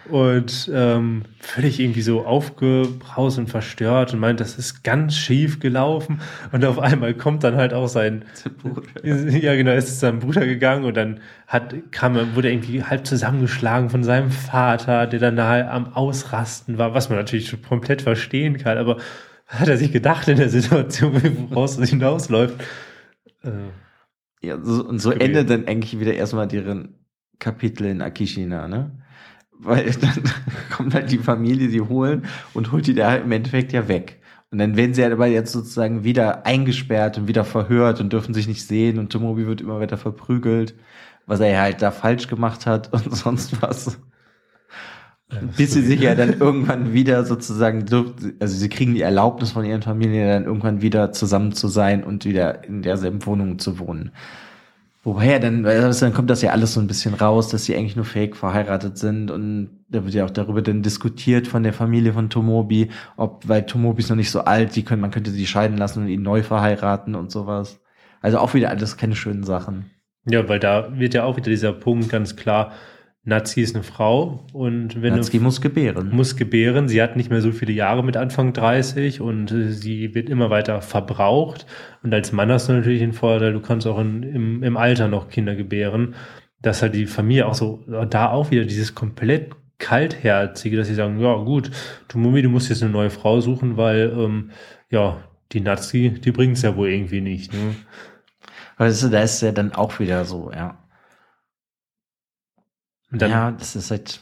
und ähm, völlig irgendwie so aufgebraust und verstört und meint, das ist ganz schief gelaufen. Und auf einmal kommt dann halt auch sein Bruder. Ja, genau, ist zu seinem Bruder gegangen und dann hat, kam, wurde er irgendwie halb zusammengeschlagen von seinem Vater, der dann nahe am Ausrasten war, was man natürlich schon komplett verstehen kann, aber hat er sich gedacht in der Situation, woraus es hinausläuft?
Äh, Ja, so, und so endet dann eigentlich wieder erstmal deren Kapitel in Akishina, ne? Weil dann kommt halt die Familie, die holen und holt die da im Endeffekt ja weg. Und dann werden sie halt aber jetzt sozusagen wieder eingesperrt und wieder verhört und dürfen sich nicht sehen und Tomobi wird immer weiter verprügelt, was er ja halt da falsch gemacht hat und sonst was. Bis sie sich ja dann irgendwann wieder sozusagen, also sie kriegen die Erlaubnis von ihren Familien dann irgendwann wieder zusammen zu sein und wieder in derselben Wohnung zu wohnen. Wobei ja dann, dann kommt das ja alles so ein bisschen raus, dass sie eigentlich nur fake verheiratet sind und da wird ja auch darüber dann diskutiert von der Familie von Tomobi, ob, weil Tomobi ist noch nicht so alt, die können, man könnte sie scheiden lassen und ihn neu verheiraten und sowas. Also auch wieder alles keine schönen Sachen.
Ja, weil da wird ja auch wieder dieser Punkt ganz klar, Nazi ist eine Frau und wenn
Nazi muss gebären.
Muss gebären. Sie hat nicht mehr so viele Jahre mit Anfang 30 und äh, sie wird immer weiter verbraucht. Und als Mann hast du natürlich den Vorteil, du kannst auch in, im, im Alter noch Kinder gebären. Dass halt die Familie auch so, da auch wieder dieses komplett kaltherzige, dass sie sagen, ja gut, du Mummi, du musst jetzt eine neue Frau suchen, weil ähm, ja, die Nazi, die bringt's ja wohl irgendwie nicht. Ne?
Weißt du, da ist ja dann auch wieder so, ja ja, das ist halt,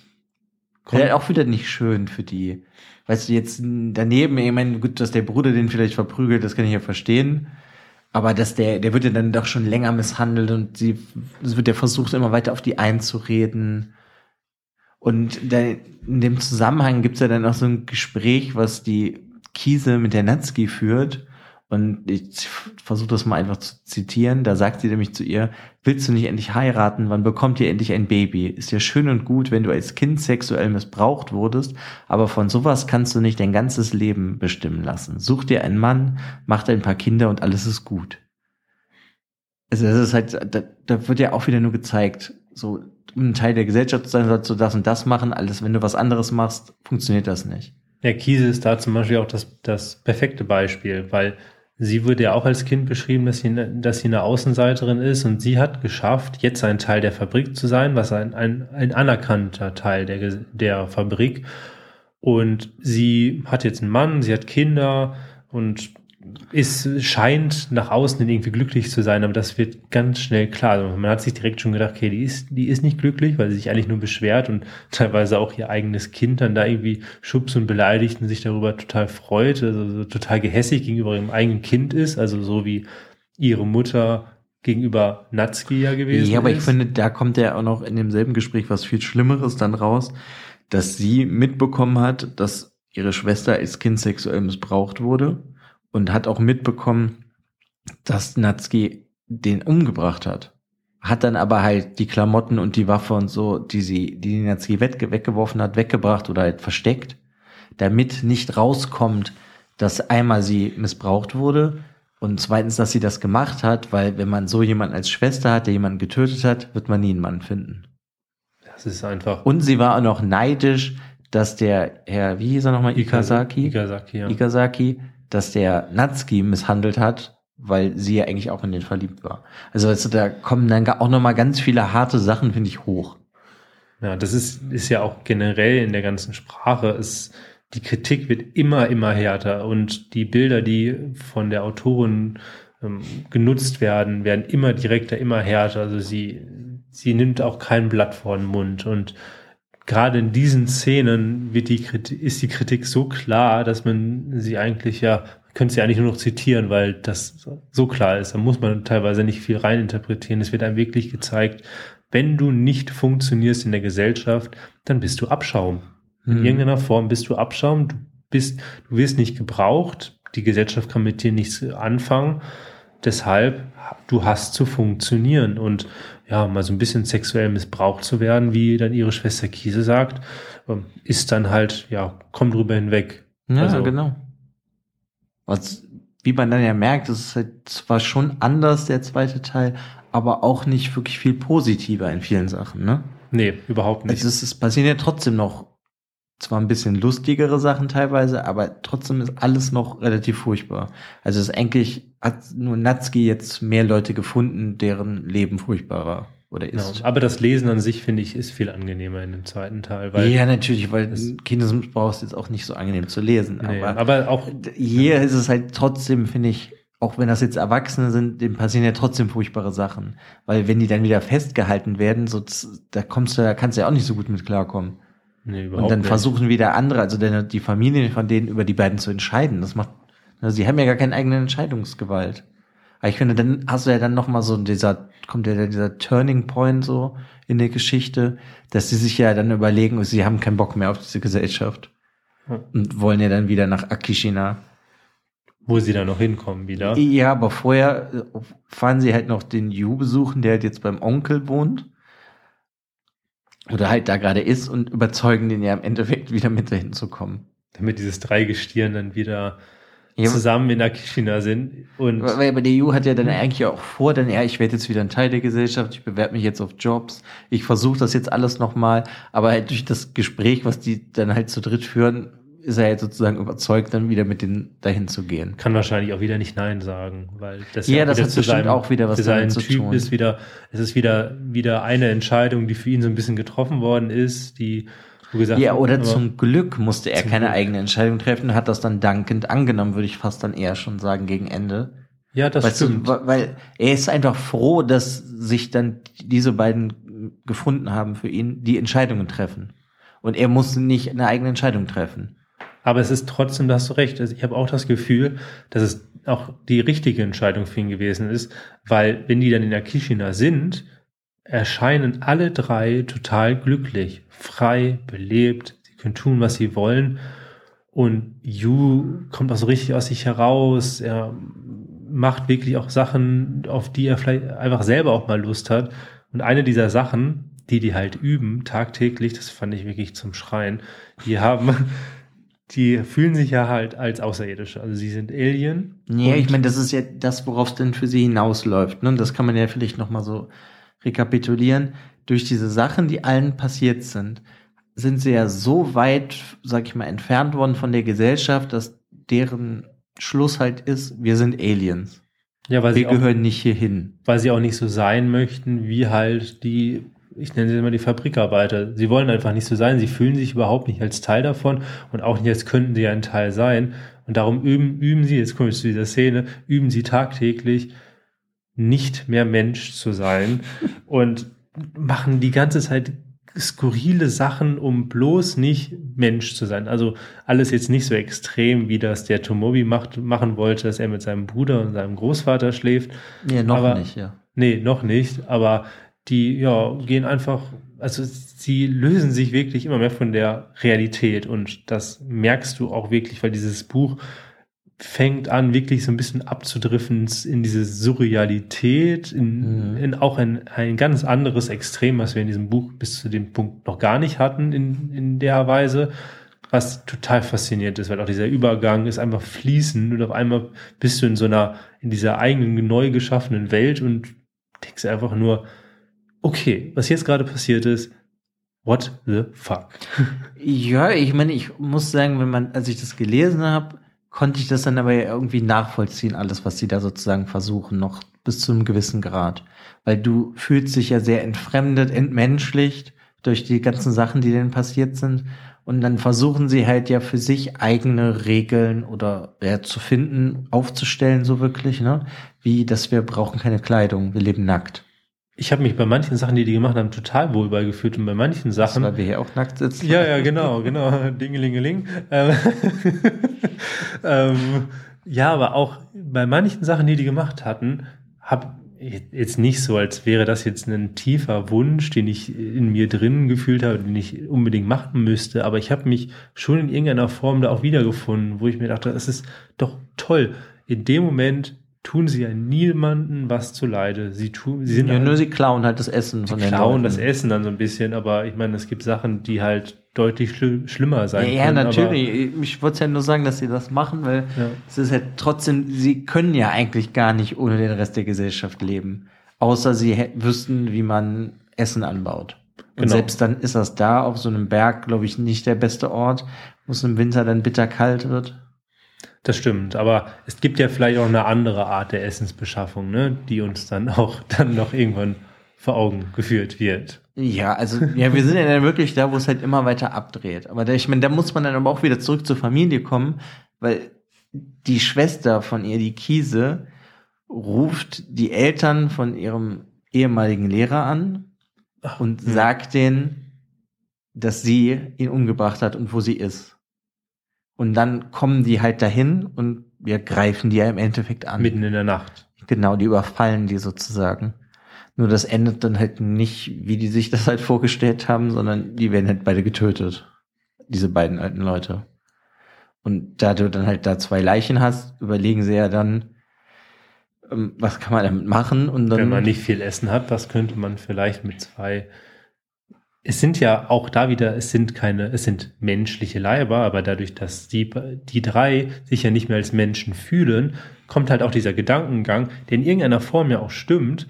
halt auch wieder nicht schön für die. Weißt du, jetzt daneben, ich meine, gut, dass der Bruder den vielleicht verprügelt, das kann ich ja verstehen. Aber dass der, der wird ja dann doch schon länger misshandelt und sie, es wird ja versucht, immer weiter auf die einzureden. Und da, in dem Zusammenhang gibt's ja dann auch so ein Gespräch, was die Kiese mit der Natsuki führt, und ich versuche das mal einfach zu zitieren. Da sagt sie nämlich zu ihr, willst du nicht endlich heiraten? Wann bekommt ihr endlich ein Baby? Ist ja schön und gut, wenn du als Kind sexuell missbraucht wurdest, aber von sowas kannst du nicht dein ganzes Leben bestimmen lassen. Such dir einen Mann, mach ein paar Kinder und alles ist gut. Also das ist halt, da, da wird ja auch wieder nur gezeigt, so ein Teil der Gesellschaft sein, sollst du das und das machen, alles, wenn du was anderes machst, funktioniert das nicht.
Ja, Kiese ist da zum Beispiel auch das, das perfekte Beispiel, weil Sie wurde ja auch als Kind beschrieben, dass sie, dass sie eine Außenseiterin ist und sie hat geschafft, jetzt ein Teil der Fabrik zu sein, was ein, ein, ein anerkannter Teil der, der Fabrik. Und sie hat jetzt einen Mann, sie hat Kinder und ist, scheint nach außen irgendwie glücklich zu sein, aber das wird ganz schnell klar. Also man hat sich direkt schon gedacht, okay, die ist, die ist nicht glücklich, weil sie sich eigentlich nur beschwert und teilweise auch ihr eigenes Kind dann da irgendwie schubst und beleidigt und sich darüber total freut, also so total gehässig gegenüber ihrem eigenen Kind ist, also so wie ihre Mutter gegenüber Natsuki ja gewesen ist.
Ja, aber ist. ich finde, da kommt ja auch noch in demselben Gespräch was viel Schlimmeres dann raus, dass sie mitbekommen hat, dass ihre Schwester als Kind sexuell missbraucht wurde und hat auch mitbekommen, dass Natsuki den umgebracht hat. Hat dann aber halt die Klamotten und die Waffe und so, die sie, die Natsuki weggeworfen hat, weggebracht oder halt versteckt, damit nicht rauskommt, dass einmal sie missbraucht wurde und zweitens, dass sie das gemacht hat, weil wenn man so jemanden als Schwester hat, der jemanden getötet hat, wird man nie einen Mann finden.
Das ist einfach.
Und sie war auch noch neidisch, dass der Herr, wie hieß er nochmal, Ikazaki?
Ikazaki, ja.
Ikazaki, dass der Natsuki misshandelt hat, weil sie ja eigentlich auch in den verliebt war. Also weißt du, da kommen dann auch noch mal ganz viele harte Sachen, finde ich, hoch.
Ja, das ist, ist ja auch generell in der ganzen Sprache. Es, die Kritik wird immer, immer härter und die Bilder, die von der Autorin ähm, genutzt werden, werden immer direkter, immer härter. Also sie, sie nimmt auch kein Blatt vor den Mund und gerade in diesen Szenen wird die Kritik, ist die Kritik so klar, dass man sie eigentlich ja, könnte sie eigentlich nur noch zitieren, weil das so klar ist. Da muss man teilweise nicht viel reininterpretieren. Es wird einem wirklich gezeigt, wenn du nicht funktionierst in der Gesellschaft, dann bist du Abschaum. In mhm. irgendeiner Form bist du Abschaum, du bist, du wirst nicht gebraucht, die Gesellschaft kann mit dir nichts anfangen. Deshalb, du hast zu funktionieren und ja, mal so ein bisschen sexuell missbraucht zu werden, wie dann ihre Schwester Kiese sagt, ähm, ist dann halt, ja, komm drüber hinweg.
Ja, also, genau. Was, wie man dann ja merkt, ist es halt zwar schon anders, der zweite Teil, aber auch nicht wirklich viel positiver in vielen Sachen, ne?
Nee, überhaupt nicht.
Also es, es passieren ja trotzdem noch zwar ein bisschen lustigere Sachen teilweise, aber trotzdem ist alles noch relativ furchtbar. Also es ist eigentlich, hat nur Natsuki jetzt mehr Leute gefunden, deren Leben furchtbarer oder ist.
Genau. Aber das Lesen an sich, finde ich, ist viel angenehmer in dem zweiten Teil. Weil
ja, natürlich, weil Kindesmissbrauch ist jetzt auch nicht so angenehm zu lesen.
Nee,
aber,
aber auch
hier ist es halt trotzdem, finde ich, auch wenn das jetzt Erwachsene sind, dem passieren ja trotzdem furchtbare Sachen. Weil wenn die dann wieder festgehalten werden, so, da kommst du, da kannst du ja auch nicht so gut mit klarkommen.
Nee, überhaupt
Und dann
nicht.
versuchen wieder andere, also die Familien von denen über die beiden zu entscheiden. Das macht, also sie haben ja gar keine eigene Entscheidungsgewalt. Aber ich finde, dann hast du ja dann noch mal so dieser, kommt ja dieser Turning Point so in der Geschichte, dass sie sich ja dann überlegen, sie haben keinen Bock mehr auf diese Gesellschaft.
Hm.
Und wollen ja dann wieder nach Akishina.
Wo sie dann noch hinkommen wieder.
Ja, aber vorher fahren sie halt noch den Yu besuchen, der halt jetzt beim Onkel wohnt. Oder halt da gerade ist und überzeugen den ja im Endeffekt wieder mit dahin zu kommen.
Damit dieses Dreigestirn dann wieder
Ja,
zusammen in Akishina sind. Und
Weil aber der Yu hat ja dann eigentlich auch vor, dann ja, ich werde jetzt wieder ein Teil der Gesellschaft, ich bewerbe mich jetzt auf Jobs, ich versuche das jetzt alles nochmal, aber halt durch das Gespräch, was die dann halt zu dritt führen, ist er halt sozusagen überzeugt, dann wieder mit denen dahin zu gehen.
kann wahrscheinlich auch wieder nicht Nein sagen, weil das
Ja,
auch
das hat
zu
bestimmt
seinem,
auch wieder was damit zu
Typ
tun.
ist wieder, es ist wieder, wieder eine Entscheidung, die für ihn so ein bisschen getroffen worden ist, die, wo gesagt
Ja, oder
aber-
zum Glück musste er keine
Glück.
eigene Entscheidung treffen, hat das dann dankend angenommen, würde ich fast dann eher schon sagen, gegen Ende.
ja, das
weißt
stimmt.
du, weil er ist einfach froh, dass sich dann diese beiden gefunden haben für ihn, die Entscheidungen treffen. Und er muss nicht eine eigene Entscheidung treffen.
Aber es ist trotzdem, da hast du recht. Also ich habe auch das Gefühl, dass es auch die richtige Entscheidung für ihn gewesen ist, weil wenn die dann in Akishina sind, erscheinen alle drei total glücklich, frei, belebt, sie können tun, was sie wollen. Und Yu kommt auch so richtig aus sich heraus. Er macht wirklich auch Sachen, auf die er vielleicht einfach selber auch mal Lust hat. Und eine dieser Sachen, die die halt üben, tagtäglich, das fand ich wirklich zum Schreien, die haben, die fühlen sich ja halt als Außerirdische. Also sie sind Alien.
Ja,
Und-
ich meine, das ist ja das, worauf es denn für sie hinausläuft. Ne? Und das kann man ja vielleicht nochmal so rekapitulieren. Durch diese Sachen, die allen passiert sind, sind sie ja so weit, sag ich mal, entfernt worden von der Gesellschaft, dass deren Schluss halt ist, wir sind Aliens.
ja, weil sie,
Wir
auch,
gehören nicht hierhin.
weil sie auch nicht so sein möchten, wie halt die, ich nenne sie immer die Fabrikarbeiter. Sie wollen einfach nicht so sein. Sie fühlen sich überhaupt nicht als Teil davon und auch nicht, als könnten sie ein Teil sein. Und darum üben, üben sie, jetzt komme ich zu dieser Szene, üben sie tagtäglich nicht mehr Mensch zu sein und machen die ganze Zeit skurrile Sachen, um bloß nicht Mensch zu sein. Also alles jetzt nicht so extrem, wie das der Tomobi macht, machen wollte, dass er mit seinem Bruder und seinem Großvater schläft.
Ja, noch
Aber-
nicht, ja.
Nee, noch nicht, aber die ja, gehen einfach, also sie lösen sich wirklich immer mehr von der Realität und das merkst du auch wirklich, weil dieses Buch fängt an, wirklich so ein bisschen abzudriffen in diese Surrealität, in,
Mhm.
in auch ein, ein ganz anderes Extrem, was wir in diesem Buch bis zu dem Punkt noch gar nicht hatten in, in der Weise, was total faszinierend ist, weil auch dieser Übergang ist einfach fließend und auf einmal bist du in so einer, in dieser eigenen neu geschaffenen Welt und denkst einfach nur, okay, was jetzt gerade passiert ist, what the fuck?
Ja, ich meine, ich muss sagen, wenn man, als ich das gelesen habe, konnte ich das dann aber irgendwie nachvollziehen, alles, was sie da sozusagen versuchen, noch bis zu einem gewissen Grad. Weil du fühlst dich ja sehr entfremdet, entmenschlicht durch die ganzen Sachen, die denen passiert sind. Und dann versuchen sie halt ja für sich eigene Regeln oder ja, zu finden, aufzustellen, so wirklich, ne? Wie, dass wir brauchen keine Kleidung, wir leben nackt.
Ich habe mich bei manchen Sachen, die die gemacht haben, total wohl beigefühlt und bei manchen
Das,
Sachen,
weil wir hier auch nackt sitzen.
Ja, ja, genau, genau. Dingelingeling. Ähm, ähm, ja, aber auch bei manchen Sachen, die die gemacht hatten, habe jetzt nicht so, als wäre das jetzt ein tiefer Wunsch, den ich in mir drinnen gefühlt habe, den ich unbedingt machen müsste. Aber ich habe mich schon in irgendeiner Form da auch wiedergefunden, wo ich mir dachte, es ist doch toll. In dem Moment tun sie ja niemanden was zuleide. Sie tun, sie sind
Ja,
halt-
nur sie klauen halt das Essen von den
klauen
Leuten.
das Essen dann so ein bisschen, aber ich meine, es gibt Sachen, die halt deutlich schli schlimmer sein
Ja, ja
können.
natürlich. Ich wollte ja nur sagen, dass sie das machen, weil
Ja.
es ist halt trotzdem, sie können ja eigentlich gar nicht ohne den Rest der Gesellschaft leben. Außer sie wüssten, wie man Essen anbaut. Und
Genau.
selbst dann ist das da auf so einem Berg, glaube ich, nicht der beste Ort, wo es im Winter dann bitter kalt wird.
Das stimmt, aber es gibt ja vielleicht auch eine andere Art der Essensbeschaffung, ne, die uns dann auch dann noch irgendwann vor Augen geführt wird.
Ja, also, ja, wir sind ja dann wirklich da, wo es halt immer weiter abdreht. Aber da, ich meine, da muss man dann aber auch wieder zurück zur Familie kommen, weil die Schwester von ihr, die Kiese, ruft die Eltern von ihrem ehemaligen Lehrer an und
hm.
sagt denen, dass sie ihn umgebracht hat und wo sie ist. Und dann kommen die halt dahin und wir greifen die ja im Endeffekt an.
Mitten in der Nacht.
Genau, die überfallen die sozusagen. Nur das endet dann halt nicht, wie die sich das halt vorgestellt haben, sondern die werden halt beide getötet. Diese beiden alten Leute. Und da du dann halt da zwei Leichen hast, überlegen sie ja dann, ähm, was kann man damit machen? Und dann,
Wenn man nicht viel Essen hat, was könnte man vielleicht mit zwei. Es sind ja auch da wieder, es sind keine, es sind menschliche Leiber, aber dadurch, dass die, die drei sich ja nicht mehr als Menschen fühlen, kommt halt auch dieser Gedankengang, der in irgendeiner Form ja auch stimmt.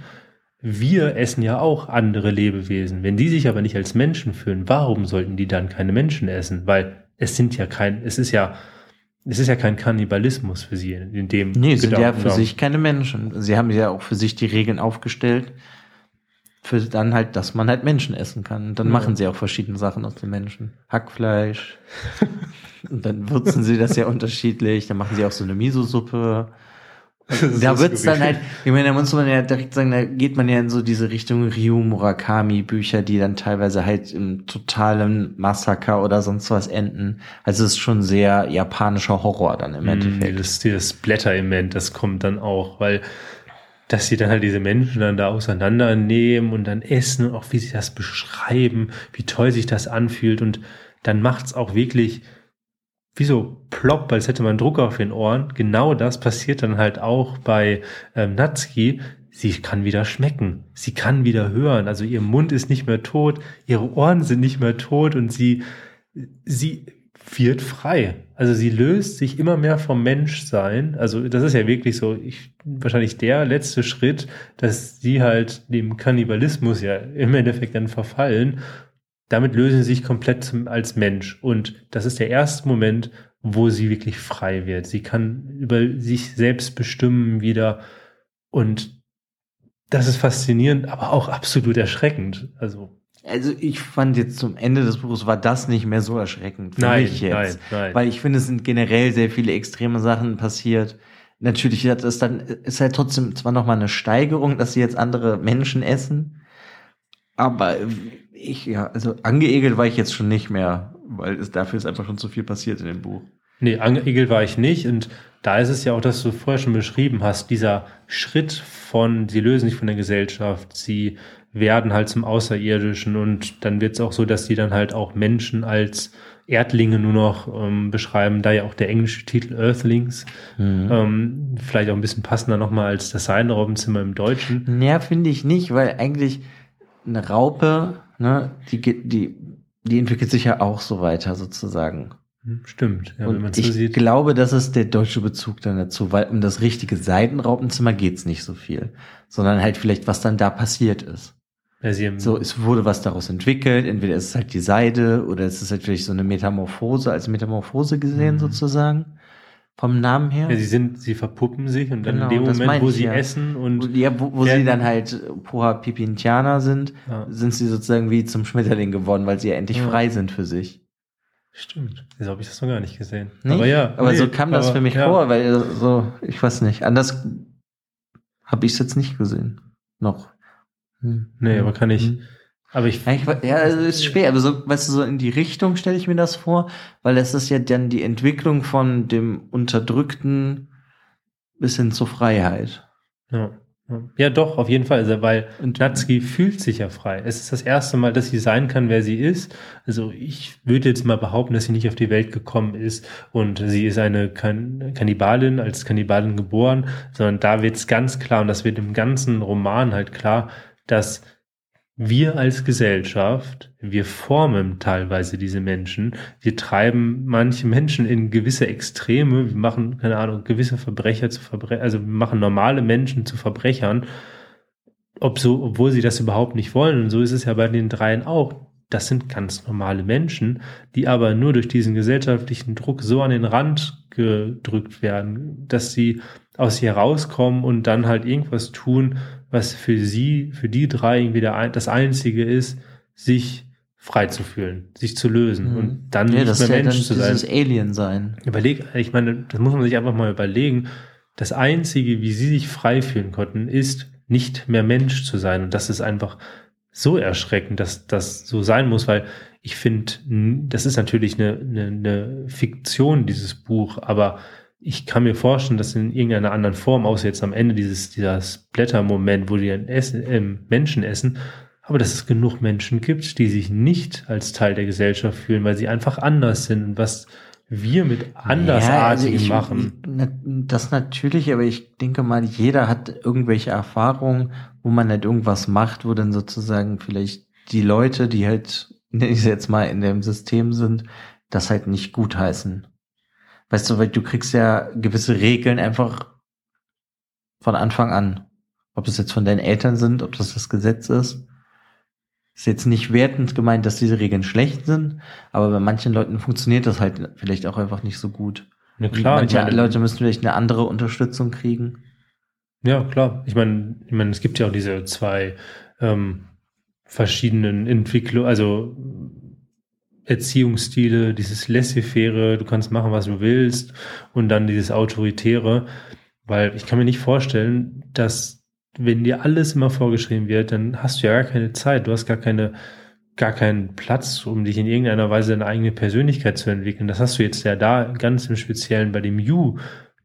Wir essen ja auch andere Lebewesen. Wenn die sich aber nicht als Menschen fühlen, warum sollten die dann keine Menschen essen? Weil es sind ja kein, es ist ja, es ist ja kein Kannibalismus für sie in dem
Nee, sind ja für sich keine Menschen. Sie haben ja auch für sich die Regeln aufgestellt, für dann halt, dass man halt Menschen essen kann. Und dann
Ja.
machen sie auch verschiedene Sachen aus den Menschen. Hackfleisch. und dann würzen sie das ja unterschiedlich. Dann machen sie auch so eine Miso-Suppe.
Das
Da wird's dann halt, ich meine, da muss man ja direkt sagen, da geht man ja in so diese Richtung Ryu Murakami Bücher, die dann teilweise halt im totalen Massaker oder sonst was enden. Also es ist schon sehr japanischer Horror dann im
Mm,
Endeffekt.
Dieses, dieses Blätter-Element, das kommt dann auch, weil dass sie dann halt diese Menschen dann da auseinandernehmen und dann essen und auch wie sie das beschreiben, wie toll sich das anfühlt und dann macht's auch wirklich wie so plopp, als hätte man Druck auf den Ohren. Genau das passiert dann halt auch bei ähm, Natsuki. Sie kann wieder schmecken. Sie kann wieder hören. Also ihr Mund ist nicht mehr tot, ihre Ohren sind nicht mehr tot und sie, sie wird frei. Also sie löst sich immer mehr vom Menschsein. Also das ist ja wirklich so, ich, wahrscheinlich der letzte Schritt, dass sie halt dem Kannibalismus ja im Endeffekt dann verfallen. Damit lösen sie sich komplett zum, als Mensch. Und das ist der erste Moment, wo sie wirklich frei wird. Sie kann über sich selbst bestimmen wieder. Und das ist faszinierend, aber auch absolut erschreckend. Also
Also ich fand jetzt zum Ende des Buches war das nicht mehr so erschreckend für
nein,
mich jetzt.
nein, nein.
Weil ich finde, es sind generell sehr viele extreme Sachen passiert. Natürlich hat es dann, ist halt trotzdem zwar nochmal eine Steigerung, dass sie jetzt andere Menschen essen, aber ich, ja, also angeekelt war ich jetzt schon nicht mehr, weil es dafür ist einfach schon zu viel passiert in dem Buch.
Nee, angeekelt war ich nicht. Und da ist es ja auch, dass du vorher schon beschrieben hast, dieser Schritt von, sie lösen sich von der Gesellschaft, sie werden halt zum Außerirdischen und dann wird es auch so, dass die dann halt auch Menschen als Erdlinge nur noch ähm, beschreiben, da ja auch der englische Titel Earthlings, ähm, vielleicht auch ein bisschen passender nochmal als das Seidenraubenzimmer im Deutschen.
Naja, finde ich nicht, weil eigentlich eine Raupe, ne, die, die, die entwickelt sich ja auch so weiter sozusagen.
Hm, Stimmt, ja, wenn man so
ich
sieht.
glaube, das ist der deutsche Bezug dann dazu, weil um das richtige Seitenraupenzimmer geht's nicht so viel, sondern halt vielleicht, was dann da passiert ist. So, es wurde was daraus entwickelt, entweder ist es halt die Seide oder es ist halt vielleicht so eine Metamorphose, als Metamorphose gesehen
Mhm.
sozusagen, vom Namen her.
ja, sie sind, sie verpuppen sich und dann
Genau,
in dem
das
Moment, wo
ich
sie
ja.
essen und
ja, wo, wo sie dann halt Poha Pipintianer sind,
Ja.
sind sie sozusagen wie zum Schmetterling geworden, weil sie ja endlich frei sind für sich.
Stimmt. So habe ich das noch gar nicht gesehen.
Nicht?
Aber ja.
aber
nee,
so kam das
aber
für mich vor, weil so, ich weiß nicht, anders habe ich es jetzt nicht gesehen. Noch. Hm.
Nee, aber kann ich-
Hm.
Aber ich,
Ja, ich, ja, also ist schwer, aber so, weißt du, so in die Richtung stelle ich mir das vor, weil es ist ja dann die Entwicklung von dem Unterdrückten bis hin zur Freiheit.
ja, ja. ja, doch, auf jeden Fall. Also, weil
Und-
Natsuki fühlt sich ja frei. Es ist das erste Mal, dass sie sein kann, wer sie ist. Also ich würde jetzt mal behaupten, dass sie nicht auf die Welt gekommen ist und sie ist eine kan Kannibalin, als Kannibalin geboren, sondern da wird es ganz klar, und das wird im ganzen Roman halt klar, dass wir als Gesellschaft, wir formen teilweise diese Menschen, wir treiben manche Menschen in gewisse Extreme, wir machen, keine Ahnung, gewisse Verbrecher zu Verbrechern, also wir machen normale Menschen zu Verbrechern, ob so, obwohl sie das überhaupt nicht wollen. Und so ist es ja bei den dreien auch. Das sind ganz normale Menschen, die aber nur durch diesen gesellschaftlichen Druck so an den Rand gedrückt werden, dass sie aus sich herauskommen und dann halt irgendwas tun, was für sie, für die drei irgendwie der, das Einzige ist, sich frei zu fühlen, sich zu lösen und dann
Mhm. ja,
nicht
das
mehr
ja
Mensch zu sein.
dieses Alien sein.
Überleg, ich meine, das muss man sich einfach mal überlegen. das Einzige, wie sie sich frei fühlen konnten, ist, nicht mehr Mensch zu sein. Und das ist einfach so erschreckend, dass das so sein muss, weil ich finde, das ist natürlich eine, eine, eine Fiktion, dieses Buch, aber ich kann mir vorstellen, dass in irgendeiner anderen Form, außer jetzt am Ende dieses, dieses Blättermoment, wo die essen, äh, Menschen essen, aber dass es genug Menschen gibt, die sich nicht als Teil der Gesellschaft fühlen, weil sie einfach anders sind und was wir mit Andersartigen ja, also
machen. Das natürlich, aber ich denke mal, jeder hat irgendwelche Erfahrungen, wo man halt irgendwas macht, wo dann sozusagen vielleicht die Leute, die halt, nenne ich es jetzt mal, in dem System sind, das halt nicht gutheißen. Weißt du, weil du kriegst ja gewisse Regeln einfach von Anfang an. Ob das jetzt von deinen Eltern sind, ob das das Gesetz ist. Ist jetzt nicht wertend gemeint, dass diese Regeln schlecht sind, aber bei manchen Leuten funktioniert das halt vielleicht auch einfach nicht so gut.
Ja, klar.
manche meine, Leute müssen vielleicht eine andere Unterstützung kriegen.
Ja, klar. Ich meine, ich meine, es gibt ja auch diese zwei ähm, verschiedenen Entwicklungen, also Erziehungsstile, dieses laissez-faire, du kannst machen, was du willst, und dann dieses autoritäre, weil ich kann mir nicht vorstellen, dass wenn dir alles immer vorgeschrieben wird, dann hast du ja gar keine Zeit, du hast gar keine, gar keinen Platz, um dich in irgendeiner Weise deine eigene Persönlichkeit zu entwickeln. Das hast du jetzt ja da ganz im Speziellen bei dem You,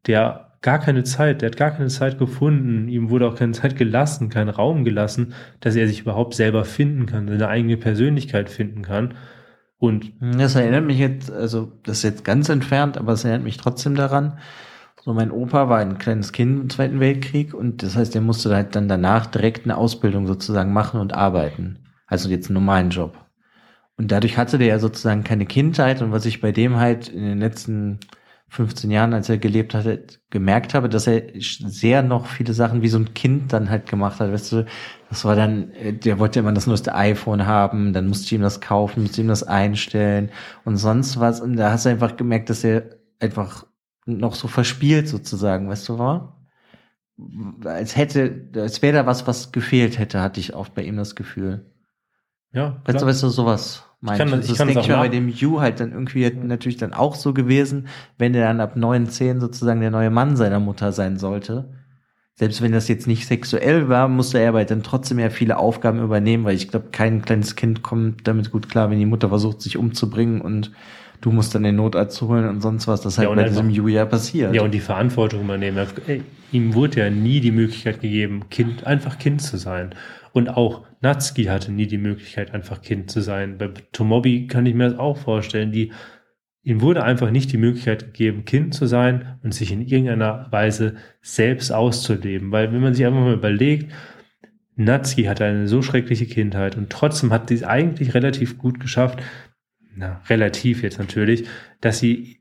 der gar keine Zeit, der hat gar keine Zeit gefunden, ihm wurde auch keine Zeit gelassen, keinen Raum gelassen, dass er sich überhaupt selber finden kann, seine eigene Persönlichkeit finden kann. Und
das erinnert mich jetzt, also das ist jetzt ganz entfernt, aber es erinnert mich trotzdem daran, so, mein Opa war ein kleines Kind im Zweiten Weltkrieg und das heißt, er musste halt dann danach direkt eine Ausbildung sozusagen machen und arbeiten. Also jetzt einen normalen Job. Und dadurch hatte der ja sozusagen keine Kindheit und was ich bei dem halt in den letzten 15 Jahren, als er gelebt hatte, gemerkt habe, dass er sehr noch viele Sachen wie so ein Kind dann halt gemacht hat. Weißt du, das war dann, der wollte immer das neueste iPhone haben, dann musste ich ihm das kaufen, musste ihm das einstellen und sonst was. Und da hast du einfach gemerkt, dass er einfach noch so verspielt sozusagen, weißt du, war? Als hätte, als wäre da was, was gefehlt hätte, hatte ich oft bei ihm das Gefühl.
Ja.
Weißt du, weißt du, sowas
meinte ich. Kann,
das ich denke ich mal bei dem You halt dann irgendwie ja. natürlich dann auch so gewesen, wenn der dann ab neun, zehn sozusagen der neue Mann seiner Mutter sein sollte. Selbst wenn das jetzt nicht sexuell war, musste er aber dann trotzdem ja viele Aufgaben übernehmen, weil ich glaube, kein kleines Kind kommt damit gut klar, wenn die Mutter versucht, sich umzubringen und du musst dann den Notarzt holen und sonst was. Das halt ja, bei diesem Julia passiert.
Ja, und die Verantwortung übernehmen. Ihm wurde ja nie die Möglichkeit gegeben, Kind, einfach Kind zu sein. Und auch Natsuki hatte nie die Möglichkeit, einfach Kind zu sein. Bei Tomobi kann ich mir das auch vorstellen. Die, ihm wurde einfach nicht die Möglichkeit gegeben, Kind zu sein und sich in irgendeiner Weise selbst auszuleben. Weil wenn man sich einfach mal überlegt, Natsuki hatte eine so schreckliche Kindheit und trotzdem hat sie es eigentlich relativ gut geschafft, na, relativ jetzt natürlich, dass sie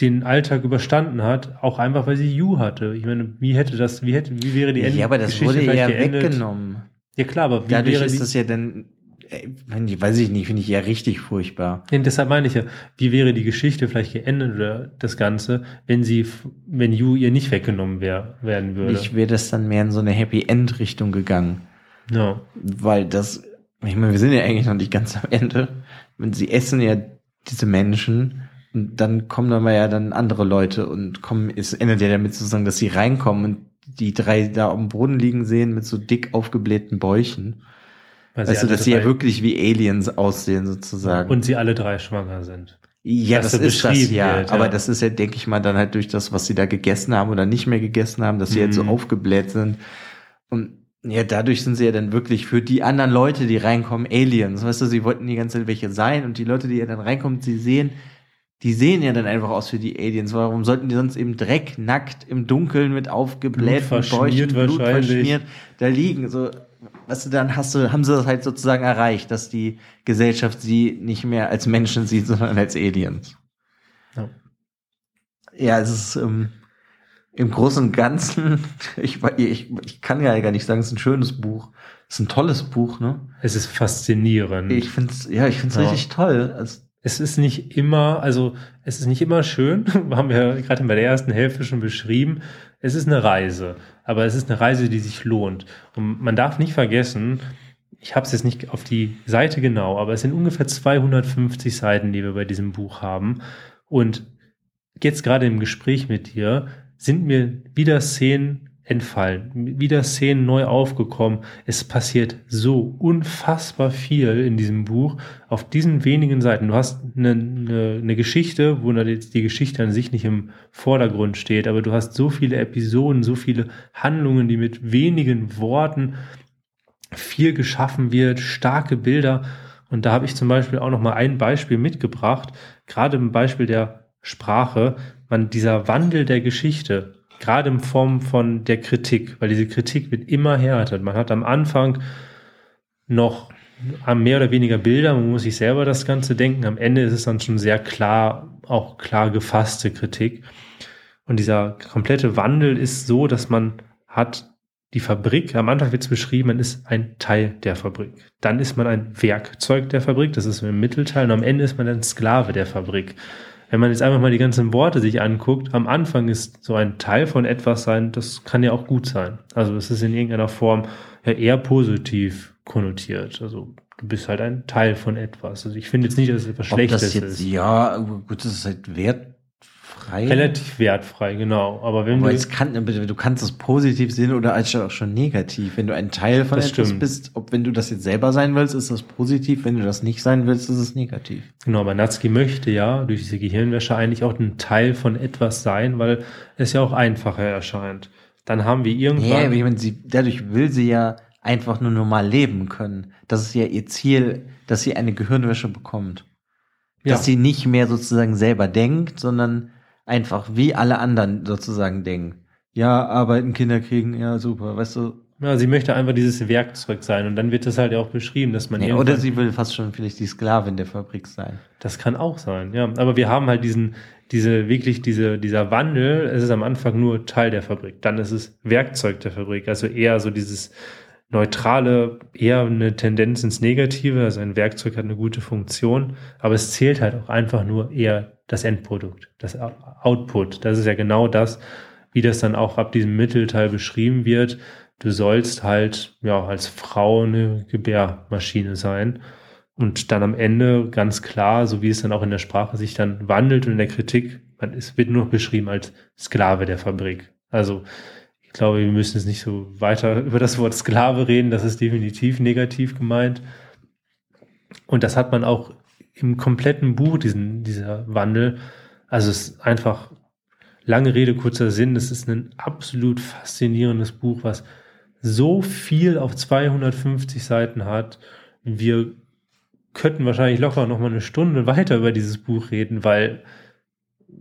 den Alltag überstanden hat, auch einfach weil sie You hatte. Ich meine, wie hätte das, wie hätte, wie wäre die
Ende? Ja, aber das wurde ja geendet? weggenommen.
Ja klar, aber
wie Dadurch wäre ist das ja dann, äh, weiß ich nicht, finde ich ja richtig furchtbar.
Ja, deshalb meine ich ja, wie wäre die Geschichte vielleicht geendet oder das Ganze, wenn sie, wenn You ihr nicht weggenommen wär, werden würde?
Ich wäre das dann mehr in so eine Happy End Richtung gegangen. Ja. Weil das, ich meine, wir sind ja eigentlich noch nicht ganz am Ende und sie essen ja diese Menschen und dann kommen dann mal ja dann andere Leute und kommen, es endet ja damit sozusagen, dass sie reinkommen und die drei da am Boden liegen sehen mit so dick aufgeblähten Bäuchen. Weil weißt du, dass sie ja wirklich wie Aliens aussehen sozusagen.
Und sie alle drei schwanger sind.
Ja, das, das ist das ja. Wird, ja. Aber das ist ja, denke ich mal, dann halt durch das, was sie da gegessen haben oder nicht mehr gegessen haben, dass sie mhm. jetzt so mhm. aufgebläht sind. Und ja, dadurch sind sie ja dann wirklich für die anderen Leute, die reinkommen, Aliens. Weißt du, sie wollten die ganze Zeit welche sein und die Leute, die ja dann reinkommen, sie sehen, die sehen ja dann einfach aus für die Aliens. Warum sollten die sonst eben Dreck, nackt, im Dunkeln mit aufgeblähten
Bäuchen, Blut verschmiert
da liegen? So, weißt du, dann hast du, haben sie das halt sozusagen erreicht, dass die Gesellschaft sie nicht mehr als Menschen sieht, sondern als Aliens. Ja, ja es ist, ähm, im Großen und Ganzen, ich, ich, ich kann ja gar nicht sagen, es ist ein schönes Buch. Es ist ein tolles Buch, ne?
Es ist faszinierend.
Ich finde es, ja, ich finde es ja. richtig toll. Also,
es ist nicht immer, also es ist nicht immer schön, haben wir gerade bei der ersten Hälfte schon beschrieben. Es ist eine Reise, aber es ist eine Reise, die sich lohnt. Und man darf nicht vergessen, ich habe es jetzt nicht auf die Seite genau, aber es sind ungefähr 250 Seiten, die wir bei diesem Buch haben. Und jetzt gerade im Gespräch mit dir sind mir wieder Szenen entfallen, wieder Szenen neu aufgekommen. Es passiert so unfassbar viel in diesem Buch auf diesen wenigen Seiten. Du hast eine, eine, eine Geschichte, wo jetzt die Geschichte an sich nicht im Vordergrund steht, aber du hast so viele Episoden, so viele Handlungen, die mit wenigen Worten viel geschaffen wird, starke Bilder. Und da habe ich zum Beispiel auch noch mal ein Beispiel mitgebracht, gerade im Beispiel der Sprache, man dieser Wandel der Geschichte gerade in Form von der Kritik, weil diese Kritik wird immer härter. Man hat am Anfang noch mehr oder weniger Bilder, man muss sich selber das Ganze denken. Am Ende ist es dann schon sehr klar, auch klar gefasste Kritik. Und dieser komplette Wandel ist so, dass man hat die Fabrik, am Anfang wird es beschrieben, man ist ein Teil der Fabrik. Dann ist man ein Werkzeug der Fabrik, das ist im Mittelteil, und am Ende ist man ein Sklave der Fabrik wenn man jetzt einfach mal die ganzen Worte sich anguckt, am Anfang ist so ein Teil von etwas sein, das kann ja auch gut sein. Also es ist in irgendeiner Form ja eher positiv konnotiert. Also du bist halt ein Teil von etwas. Also ich finde jetzt nicht, dass es etwas Ob Schlechtes das jetzt, ist.
Ja, gut, das ist halt wert,
wertfrei. Relativ wertfrei, genau. Aber wenn
Aber du. Kann, du kannst es positiv sehen oder als auch schon negativ. Wenn du ein Teil von etwas stimmt. bist, ob wenn du das jetzt selber sein willst, ist das positiv. Wenn du das nicht sein willst, ist es negativ.
Genau, aber Natsuki möchte ja durch diese Gehirnwäsche eigentlich auch ein Teil von etwas sein, weil es ja auch einfacher erscheint. Dann haben wir irgendwann. Ja,
ich meine, sie, dadurch will sie ja einfach nur normal leben können. Das ist ja ihr Ziel, dass sie eine Gehirnwäsche bekommt. Dass ja. sie nicht mehr sozusagen selber denkt, sondern einfach wie alle anderen sozusagen denken. Ja, arbeiten, Kinder kriegen, ja, super, weißt du.
Ja, sie möchte einfach dieses Werkzeug sein und dann wird das halt auch beschrieben, dass man
ja, Oder sie will fast schon vielleicht die Sklavin der Fabrik sein.
Das kann auch sein, ja. Aber wir haben halt diesen, diese, wirklich diese, dieser Wandel, es ist am Anfang nur Teil der Fabrik, dann ist es Werkzeug der Fabrik, also eher so dieses neutrale, eher eine Tendenz ins Negative, also ein Werkzeug hat eine gute Funktion, aber es zählt halt auch einfach nur eher das Endprodukt, das Output. Das ist ja genau das, wie das dann auch ab diesem Mittelteil beschrieben wird. Du sollst halt, ja, als Frau eine Gebärmaschine sein. Und dann am Ende ganz klar, so wie es dann auch in der Sprache sich dann wandelt und in der Kritik, man, es wird nur beschrieben als Sklave der Fabrik. Also, ich glaube, wir müssen jetzt nicht so weiter über das Wort Sklave reden. Das ist definitiv negativ gemeint. Und das hat man auch im kompletten Buch, diesen, dieser Wandel. Also es ist einfach lange Rede, kurzer Sinn. Es ist ein absolut faszinierendes Buch, was so viel auf 250 Seiten hat. Wir könnten wahrscheinlich locker noch mal eine Stunde weiter über dieses Buch reden, weil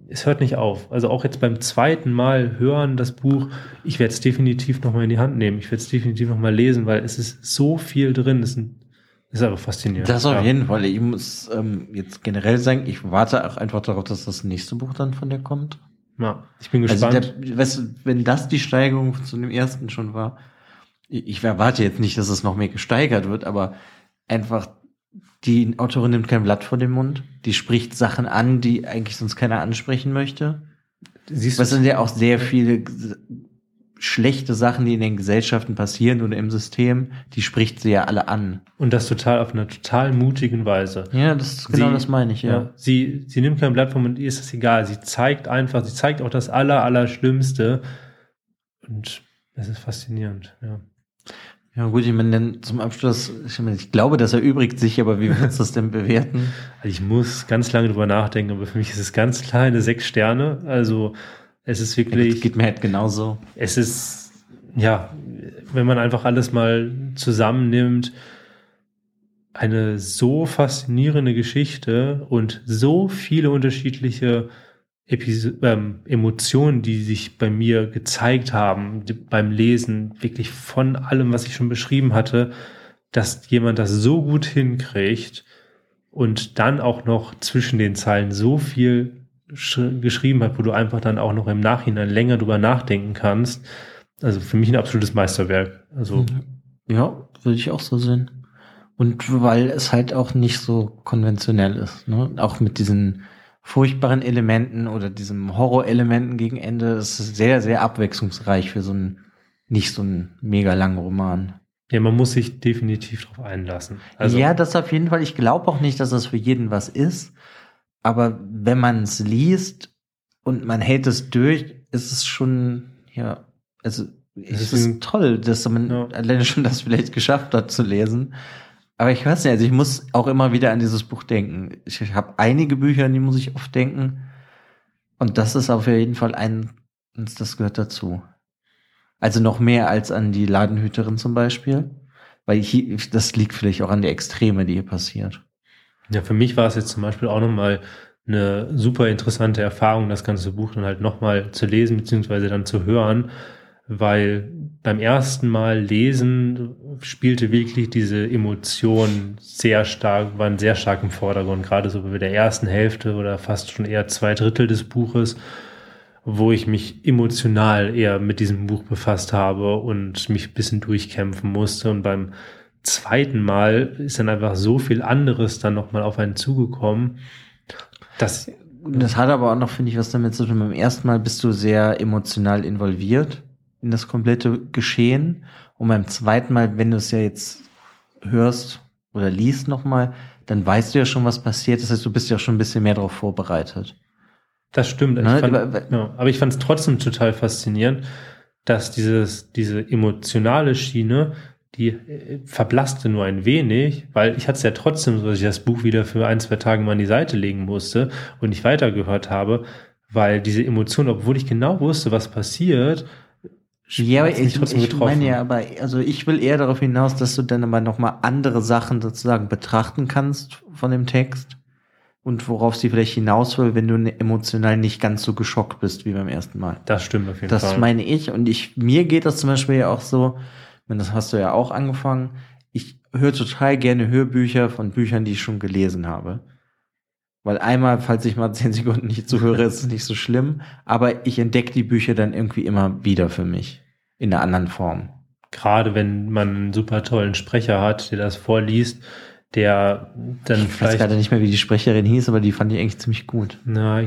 es hört nicht auf. Also auch jetzt beim zweiten Mal hören das Buch, ich werde es definitiv noch mal in die Hand nehmen. Ich werde es definitiv noch mal lesen, weil es ist so viel drin. Es sind ist aber faszinierend.
Das auf ja. jeden Fall. Ich muss ähm, jetzt generell sagen, ich warte auch einfach darauf, dass das nächste Buch dann von dir kommt.
Ja, ich bin also gespannt.
Also der, weißt du, wenn das die Steigerung zu dem ersten schon war, ich, ich erwarte jetzt nicht, dass es noch mehr gesteigert wird, aber einfach die Autorin nimmt kein Blatt vor den Mund. Die spricht Sachen an, die eigentlich sonst keiner ansprechen möchte. Siehst Was sind ja auch sehr viele schlechte Sachen, die in den Gesellschaften passieren oder im System, die spricht sie ja alle an.
Und das total auf einer total mutigen Weise.
Ja, das ist genau
sie,
das meine ich, ja. ja.
sie, sie nimmt kein Blatt vom und ihr ist es egal. Sie zeigt einfach, sie zeigt auch das Aller, Allerschlimmste. Und es ist faszinierend, ja.
Ja, gut, ich meine, dann zum Abschluss, ich, meine, ich glaube, das erübrigt sich, aber wie würdest du das denn bewerten?
Also ich muss ganz lange drüber nachdenken, aber für mich ist es ganz klar eine sechs Sterne. Also es ist wirklich.
Das geht mir halt genauso.
Es ist, ja, wenn man einfach alles mal zusammennimmt, eine so faszinierende Geschichte und so viele unterschiedliche Episo ähm, Emotionen, die sich bei mir gezeigt haben die, beim Lesen, wirklich von allem, was ich schon beschrieben hatte, dass jemand das so gut hinkriegt und dann auch noch zwischen den Zeilen so viel geschrieben hat, wo du einfach dann auch noch im Nachhinein länger drüber nachdenken kannst. Also für mich ein absolutes Meisterwerk. Also
ja, würde ich auch so sehen. Und weil es halt auch nicht so konventionell ist, ne? Auch mit diesen furchtbaren Elementen oder diesem Horrorelementen gegen Ende ist es sehr, sehr abwechslungsreich für so einen, nicht so einen mega langen Roman.
Ja, man muss sich definitiv darauf einlassen.
Also ja, das auf jeden Fall. Ich glaube auch nicht, dass das für jeden was ist. Aber wenn man es liest und man hält es durch, ist es schon, ja, also es
ist
toll, dass man
Ja.
alleine schon das vielleicht geschafft hat zu lesen. Aber ich weiß nicht, also ich muss auch immer wieder an dieses Buch denken. Ich habe einige Bücher, an die muss ich oft denken. Und das ist auf jeden Fall ein, das gehört dazu. Also noch mehr als an die Ladenhüterin zum Beispiel. Weil hier, das liegt vielleicht auch an der Extreme, die hier passiert.
Ja, für mich war es jetzt zum Beispiel auch nochmal eine super interessante Erfahrung, das ganze Buch dann halt nochmal zu lesen, beziehungsweise dann zu hören, weil beim ersten Mal lesen spielte wirklich diese Emotion sehr stark, waren sehr stark im Vordergrund, gerade so bei der ersten Hälfte oder fast schon eher zwei Drittel des Buches, wo ich mich emotional eher mit diesem Buch befasst habe und mich ein bisschen durchkämpfen musste. Und beim zweiten Mal ist dann einfach so viel anderes dann nochmal auf einen zugekommen, dass
Das hat aber auch noch, finde ich, was damit zu tun. Beim ersten Mal bist du sehr emotional involviert in das komplette Geschehen. Und beim zweiten Mal, wenn du es ja jetzt hörst oder liest nochmal, dann weißt du ja schon, was passiert. Das heißt, du bist ja schon ein bisschen mehr darauf vorbereitet.
das stimmt.
Ne,
Ich fand,
aber-
ja, aber ich fand es trotzdem total faszinierend, dass dieses, diese emotionale Schiene, die äh, verblasste nur ein wenig, weil ich hatte es ja trotzdem so, dass ich das Buch wieder für ein, zwei Tage mal an die Seite legen musste und nicht weitergehört habe, weil diese Emotion, obwohl ich genau wusste, was passiert,
Ja, aber ich, ich meine ja, aber also ich will eher darauf hinaus, dass du dann aber nochmal andere Sachen sozusagen betrachten kannst von dem Text und worauf sie vielleicht hinaus will, wenn du ne- emotional nicht ganz so geschockt bist wie beim ersten Mal.
Das stimmt auf jeden
Das
Fall.
meine ich und ich mir geht das zum Beispiel ja auch so, wenn das hast du ja auch angefangen. Ich höre total gerne Hörbücher von Büchern, die ich schon gelesen habe. Weil einmal, falls ich mal zehn Sekunden nicht zuhöre, ist es nicht so schlimm. Aber ich entdecke die Bücher dann irgendwie immer wieder für mich. In einer anderen Form.
Gerade wenn man einen super tollen Sprecher hat, der das vorliest, der dann
Ich weiß
vielleicht
gerade nicht mehr, wie die Sprecherin hieß, aber die fand ich eigentlich ziemlich gut.
Na,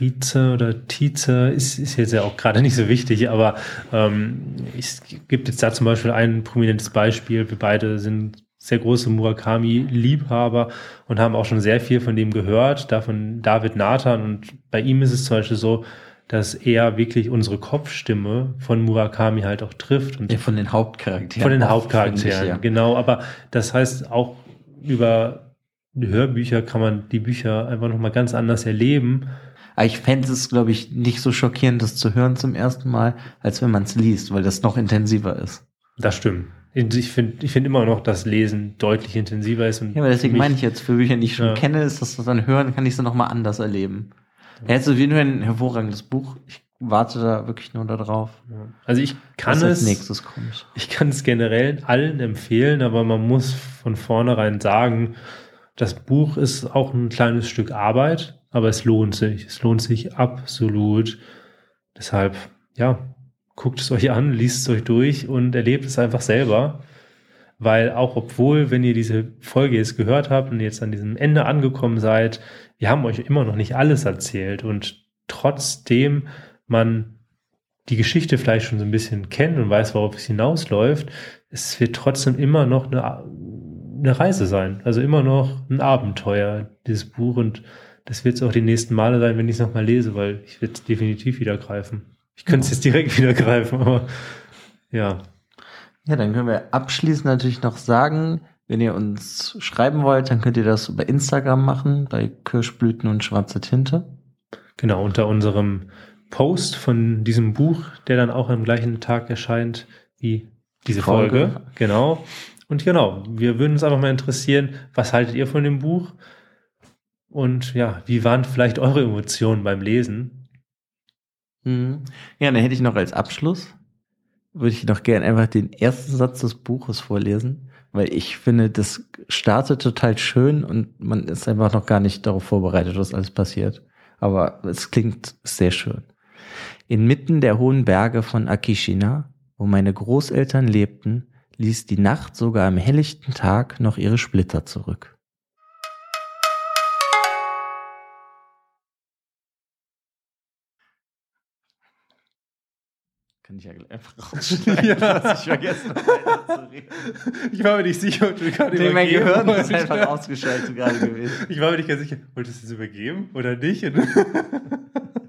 Trize oder Tize ist, ist jetzt ja auch gerade nicht so wichtig, aber ähm, es gibt jetzt da zum Beispiel ein prominentes Beispiel. Wir beide sind sehr große Murakami-Liebhaber und haben auch schon sehr viel von dem gehört, da von David Nathan. Und bei ihm ist es zum Beispiel so, dass er wirklich unsere Kopfstimme von Murakami halt auch trifft. Und
Ja, von den Hauptcharakteren.
von den Hauptcharakteren,
ich, ja.
genau. Aber das heißt, auch über Hörbücher kann man die Bücher einfach nochmal ganz anders erleben.
Aber ich fände es, glaube ich, nicht so schockierend, das zu hören zum ersten Mal, als wenn man es liest, weil das noch intensiver ist.
Das stimmt. Ich finde ich finde immer noch, dass Lesen deutlich intensiver ist. Und
Ja, aber deswegen meine ich jetzt, für Bücher, die ich schon
Ja.
kenne, ist das dann hören, kann ich sie nochmal anders erleben. Ja, jetzt ist auf jeden Fall ein hervorragendes Buch. Ich warte da wirklich nur darauf,
Also ich kann
was als
es,
nächstes kommt.
ich kann es generell allen empfehlen, aber man muss von vornherein sagen, das Buch ist auch ein kleines Stück Arbeit, aber es lohnt sich. Es lohnt sich absolut. Deshalb, ja, guckt es euch an, liest es euch durch und erlebt es einfach selber. Weil auch obwohl, wenn ihr diese Folge jetzt gehört habt und jetzt an diesem Ende angekommen seid, wir haben euch immer noch nicht alles erzählt und trotzdem man die Geschichte vielleicht schon so ein bisschen kennt und weiß, worauf es hinausläuft, es wird trotzdem immer noch eine, eine Reise sein. Also immer noch ein Abenteuer, dieses Buch. Und das wird es auch die nächsten Male sein, wenn ich es nochmal lese, weil ich werde es definitiv wieder greifen. Ich könnte es jetzt direkt wieder greifen, aber ja.
Ja, dann können wir abschließend natürlich noch sagen, wenn ihr uns schreiben wollt, dann könnt ihr das über Instagram machen, bei Kirschblüten und schwarze Tinte.
Genau, unter unserem Post von diesem Buch, der dann auch am gleichen Tag erscheint wie diese Folge.
Folge.
Genau. Und genau, wir würden uns einfach mal interessieren, was haltet ihr von dem Buch? Und ja, wie waren vielleicht eure Emotionen beim Lesen?
Mhm. Ja, dann hätte ich noch als Abschluss, würde ich noch gerne einfach den ersten Satz des Buches vorlesen, weil ich finde, das startet total schön und man ist einfach noch gar nicht darauf vorbereitet, was alles passiert. Aber es klingt sehr schön. Inmitten der hohen Berge von Akishina, wo meine Großeltern lebten, ließ die Nacht sogar am helllichten Tag noch ihre Splitter zurück. Kann ich ja einfach rausschneiden,
Ja.
was ich vergessen habe.
Ich war mir nicht sicher, ob du gerade
Nee, mein
übergeben
Gehirn ist einfach ausgeschaltet gerade gewesen.
Ich war mir nicht ganz sicher, wolltest du es übergeben oder nicht?